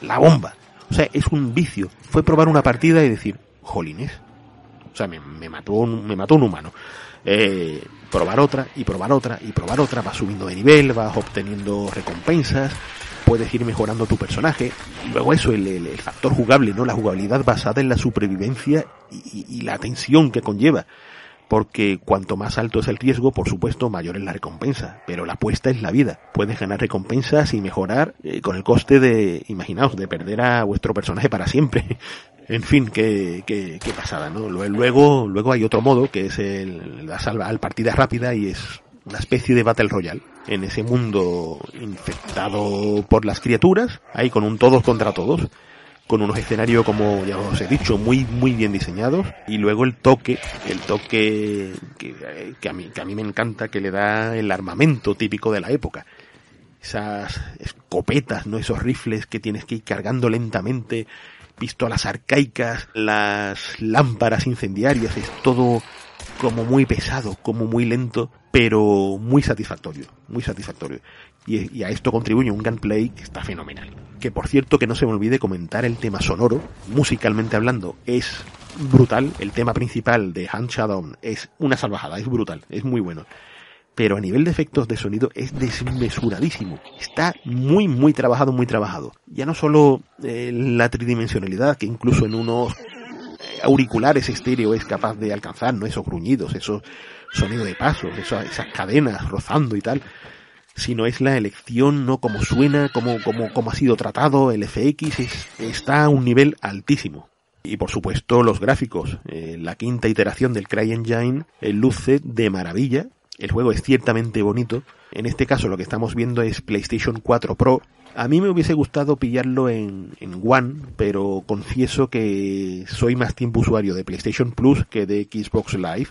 B: la bomba. O sea, es un vicio. Fue probar una partida y decir, jolines, o sea, me, mató, un, me mató un humano. Eh, probar otra y probar otra y probar otra, vas subiendo de nivel, vas obteniendo recompensas, puedes ir mejorando tu personaje. Y luego eso, el factor jugable, ¿no? La jugabilidad basada en la supervivencia y, y, la tensión que conlleva porque cuanto más alto es el riesgo, por supuesto, mayor es la recompensa. Pero la apuesta es la vida. Puedes ganar recompensas y mejorar eh, con el coste de, imaginaos, de perder a vuestro personaje para siempre. en fin, qué, qué, qué, pasada, ¿no? Luego, luego hay otro modo que es el, la salva al partida rápida y es una especie de Battle Royale en ese mundo infectado por las criaturas, ahí con un todos contra todos con unos escenarios, como ya os he dicho, muy, muy bien diseñados, y luego el toque, el toque que, a mí, que a mí me encanta, que le da el armamento típico de la época. Esas escopetas, ¿no? Esos rifles que tienes que ir cargando lentamente, pistolas arcaicas, las lámparas incendiarias, es todo como muy pesado, como muy lento, pero muy satisfactorio, muy satisfactorio. Y, y, a esto contribuye un gameplay que está fenomenal. Que por cierto, que no se me olvide comentar el tema sonoro, musicalmente hablando, es brutal. El tema principal de Hand Shadow es una salvajada, es brutal, es muy bueno. Pero a nivel de efectos de sonido es desmesuradísimo. Está muy, muy trabajado, muy trabajado. Ya no solo eh, la tridimensionalidad, que incluso en unos auriculares estéreo es capaz de alcanzar, ¿no? Esos gruñidos, esos sonidos de pasos, esas cadenas rozando y tal sino es la elección, no cómo suena, cómo, cómo, cómo ha sido tratado, el FX es, está a un nivel altísimo. Y por supuesto los gráficos. Eh, la quinta iteración del CryEngine eh, luce de maravilla. El juego es ciertamente bonito. En este caso lo que estamos viendo es PlayStation 4 Pro. A mí me hubiese gustado pillarlo en, en One, pero confieso que soy más tiempo usuario de PlayStation Plus que de Xbox Live.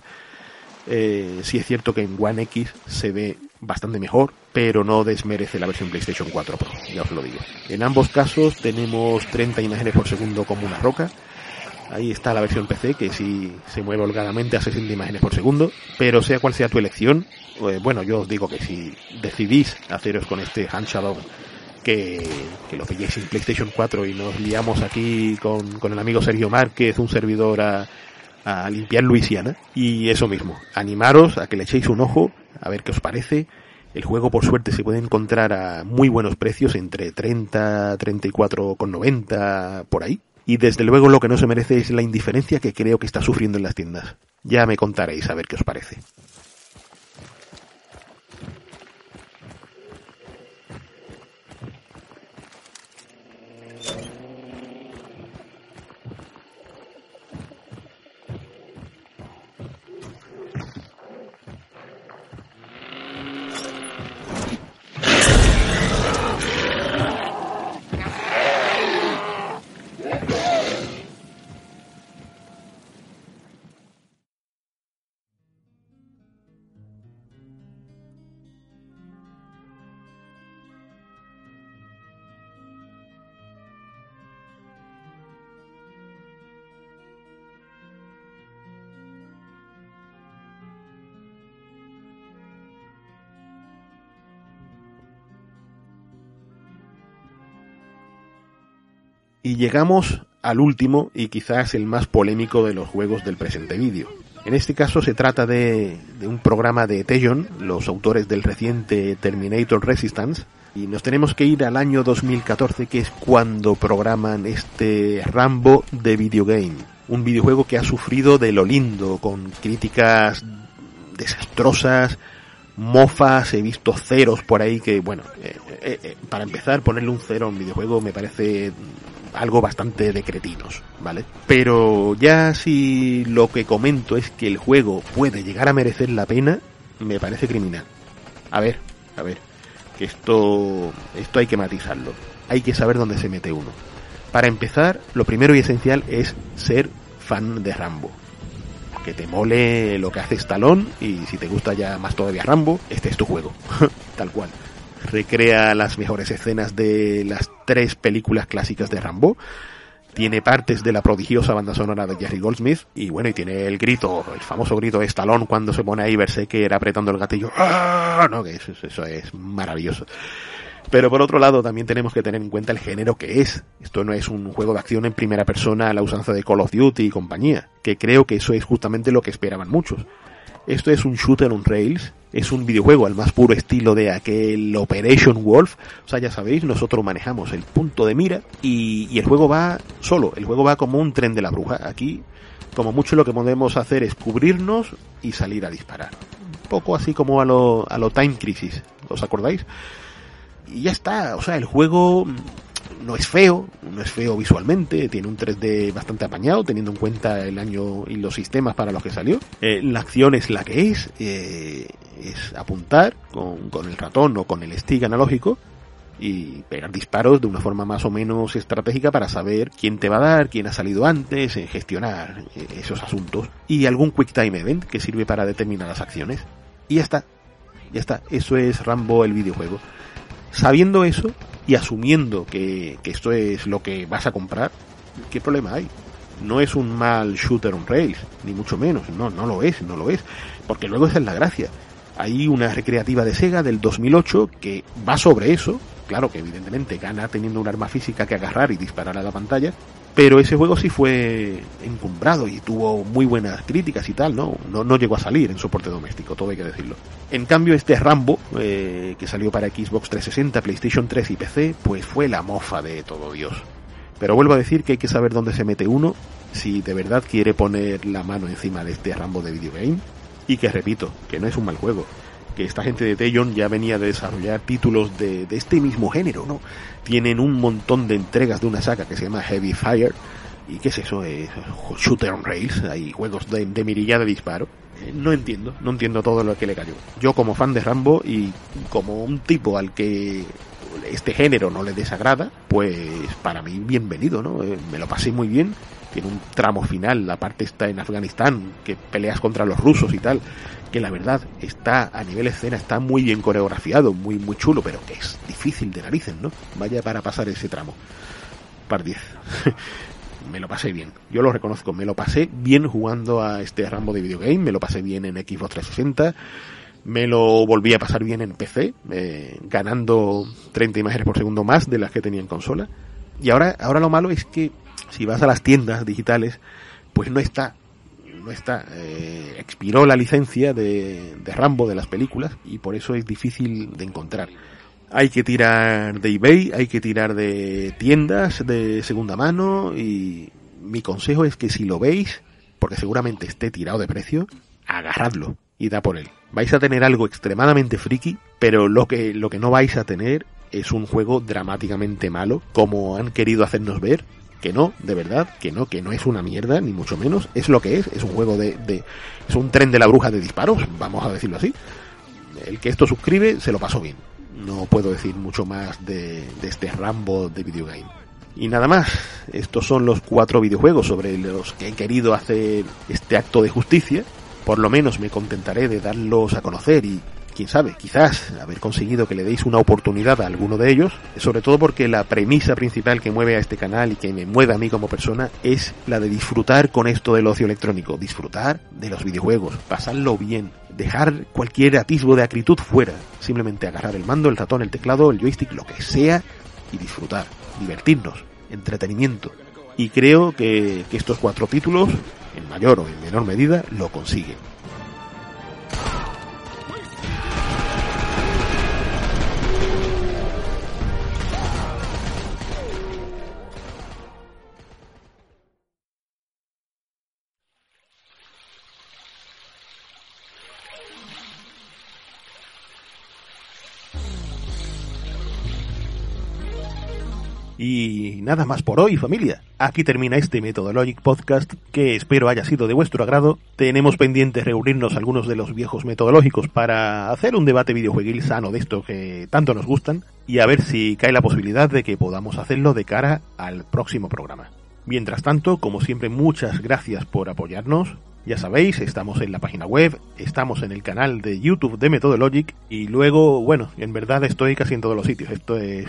B: Eh, sí es cierto que en One X se ve bastante mejor, pero no desmerece la versión PlayStation 4 Pro, ya os lo digo. En ambos casos tenemos 30 imágenes por segundo como una roca. Ahí está la versión PC que sí se mueve holgadamente a 60 imágenes por segundo, pero sea cual sea tu elección, eh, bueno, yo os digo que si decidís haceros con este Hand Shadow que, lo pilléis en PlayStation 4 y nos liamos aquí con, con el amigo Sergio Márquez, un servidor a, a limpiar Luisiana. Y eso mismo, animaros a que le echéis un ojo, a ver qué os parece. El juego, por suerte, se puede encontrar a muy buenos precios, entre 30, 34,90 por ahí. Y desde luego lo que no se merece es la indiferencia que creo que está sufriendo en las tiendas. Ya me contaréis a ver qué os parece. Llegamos al último y quizás el más polémico de los juegos del presente vídeo. En este caso se trata de, de un programa de Tejon, los autores del reciente Terminator Resistance, y nos tenemos que ir al año 2014, que es cuando programan este Rambo de videogame. Un videojuego que ha sufrido de lo lindo, con críticas desastrosas, mofas, he visto ceros por ahí que, bueno, eh, eh, eh, para empezar, ponerle un cero a un videojuego me parece algo bastante de cretinos, ¿vale? Pero ya si lo que comento es que el juego puede llegar a merecer la pena, me parece criminal. A ver, a ver, que esto, esto hay que matizarlo. Hay que saber dónde se mete uno. Para empezar, lo primero y esencial es ser fan de Rambo. Que te mole lo que hace Stallone y si te gusta ya más todavía Rambo, este es tu juego. Recrea las mejores escenas de las tres películas clásicas de Rambo. Tiene partes de la prodigiosa banda sonora de Jerry Goldsmith y bueno, y tiene el grito, el famoso grito de Stallone cuando se pone ahí era apretando el gatillo. ¡Ah! No, que eso, eso es maravilloso. Pero por otro lado, también tenemos que tener en cuenta el género que es. Esto no es un juego de acción en primera persona a la usanza de Call of Duty y compañía, que creo que eso es justamente lo que esperaban muchos. Esto es un shooter on rails, es un videojuego al más puro estilo de aquel Operation Wolf. O sea, ya sabéis, nosotros manejamos el punto de mira y, y el juego va solo, el juego va como un tren de la bruja. Aquí, como mucho lo que podemos hacer es cubrirnos y salir a disparar. Un poco así como a lo, a lo Time Crisis, ¿os acordáis? Y ya está, o sea, el juego no es feo, no es feo visualmente, tiene un 3D bastante apañado, teniendo en cuenta el año y los sistemas para los que salió. Eh, la acción es la que es, eh, es apuntar con, con el ratón o con el stick analógico y pegar disparos de una forma más o menos estratégica para saber quién te va a dar, quién ha salido antes, eh, gestionar esos asuntos y algún quick time event que sirve para determinar las acciones. Y ya está, ya está, eso es Rambo el videojuego. Sabiendo eso y asumiendo que, que esto es lo que vas a comprar, ¿qué problema hay? No es un mal shooter on rails, ni mucho menos, no, no lo es, no lo es, porque luego esa es la gracia. Hay una recreativa de Sega del 2008 que va sobre eso, claro que evidentemente gana teniendo un arma física que agarrar y disparar a la pantalla, pero ese juego sí fue encumbrado y tuvo muy buenas críticas y tal, ¿no? No, no llegó a salir en soporte doméstico, todo hay que decirlo. En cambio, este Rambo, eh, que salió para Xbox 360, PlayStation 3 y PC, pues fue la mofa de todo Dios. Pero vuelvo a decir que hay que saber dónde se mete uno si de verdad quiere poner la mano encima de este Rambo de videogame, y que repito, que no es un mal juego, que esta gente de Tayon ya venía de desarrollar títulos de, de, este mismo género, ¿no? Tienen un montón de entregas de una saga que se llama Heavy Fire. ¿Y qué es eso? Eh, shooter on Rails, hay juegos de, de mirilla de disparo. Eh, no entiendo, no entiendo todo lo que le cayó. Yo como fan de Rambo y como un tipo al que este género no le desagrada, pues para mí bienvenido, ¿no? Eh, me lo pasé muy bien. Tiene un tramo final, la parte está en Afganistán, que peleas contra los rusos y tal, que la verdad está a nivel escena, está muy bien coreografiado, muy, muy chulo, pero que es difícil de narices, ¿no? Vaya para pasar ese tramo. Par 10. me lo pasé bien. Yo lo reconozco, me lo pasé bien jugando a este Rambo de videogame, me lo pasé bien en Xbox 360, me lo volví a pasar bien en PC, eh, ganando 30 imágenes por segundo más de las que tenía en consola. Y ahora, ahora lo malo es que si vas a las tiendas digitales, pues no está. No está. Eh, expiró la licencia de, de Rambo de las películas y por eso es difícil de encontrar. Hay que tirar de eBay, hay que tirar de tiendas de segunda mano y mi consejo es que si lo veis, porque seguramente esté tirado de precio, agarradlo y da por él. Vais a tener algo extremadamente friki, pero lo que, lo que no vais a tener es un juego dramáticamente malo, como han querido hacernos ver, que no, de verdad, que no, que no es una mierda, ni mucho menos, es lo que es, es un juego de, de es un tren de la bruja de disparos, vamos a decirlo así. El que esto suscribe se lo pasó bien. No puedo decir mucho más de, de este Rambo de videogame. Y nada más, estos son los cuatro videojuegos sobre los que he querido hacer este acto de justicia. Por lo menos me contentaré de darlos a conocer y quién sabe, quizás haber conseguido que le deis una oportunidad a alguno de ellos, sobre todo porque la premisa principal que mueve a este canal y que me mueve a mí como persona es la de disfrutar con esto del ocio electrónico, disfrutar de los videojuegos, pasarlo bien, dejar cualquier atisbo de acritud fuera, simplemente agarrar el mando, el ratón, el teclado, el joystick, lo que sea y disfrutar, divertirnos, entretenimiento. Y creo que, estos cuatro títulos, en mayor o en menor medida, lo consiguen. Y nada más por hoy, familia. Aquí termina este Methodologic Podcast que espero haya sido de vuestro agrado. Tenemos pendiente reunirnos algunos de los viejos metodológicos para hacer un debate videojueguil sano de esto que tanto nos gustan y a ver si cae la posibilidad de que podamos hacerlo de cara al próximo programa. Mientras tanto, como siempre, muchas gracias por apoyarnos. Ya sabéis, estamos en la página web, estamos en el canal de YouTube de Methodologic y luego, bueno, en verdad estoy casi en todos los sitios. Esto es...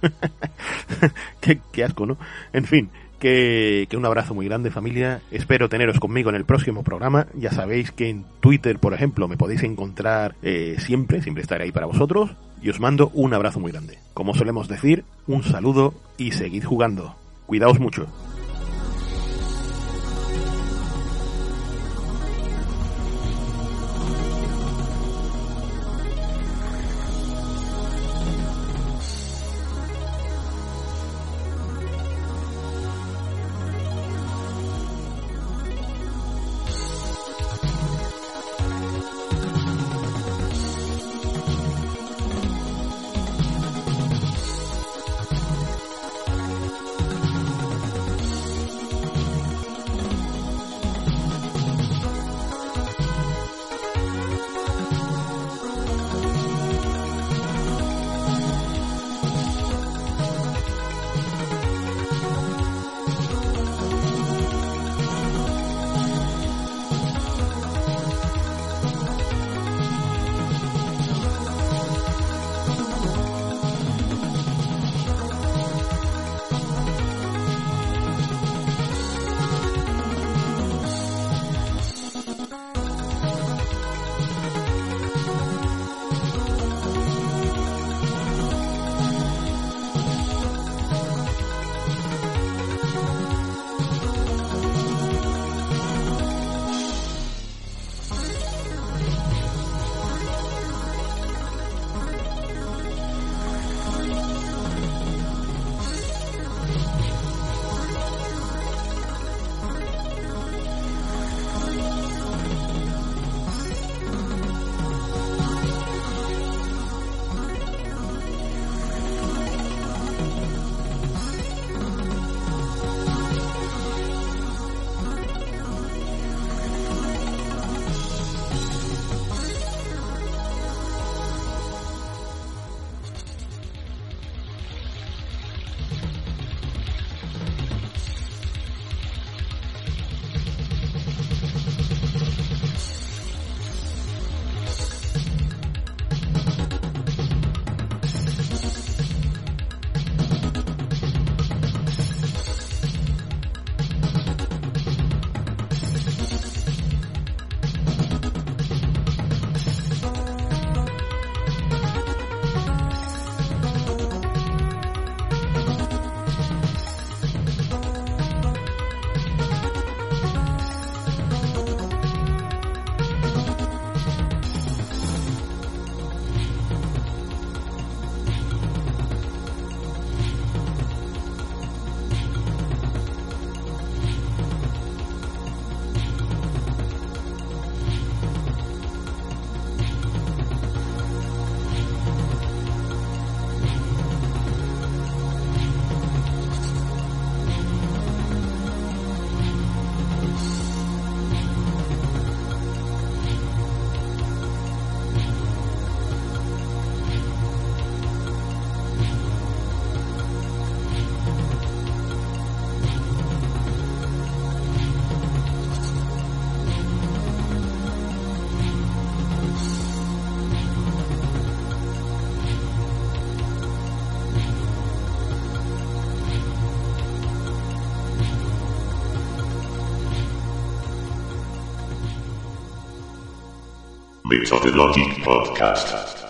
B: qué, asco, ¿no? En fin, que, que, un abrazo muy grande familia. Espero teneros conmigo en el próximo programa. Ya sabéis que en Twitter, por ejemplo, me podéis encontrar eh, siempre, siempre estaré ahí para vosotros. Y os mando un abrazo muy grande. Como solemos decir, un saludo y seguid jugando. Cuidaos mucho.
A: Methodologic Podcast.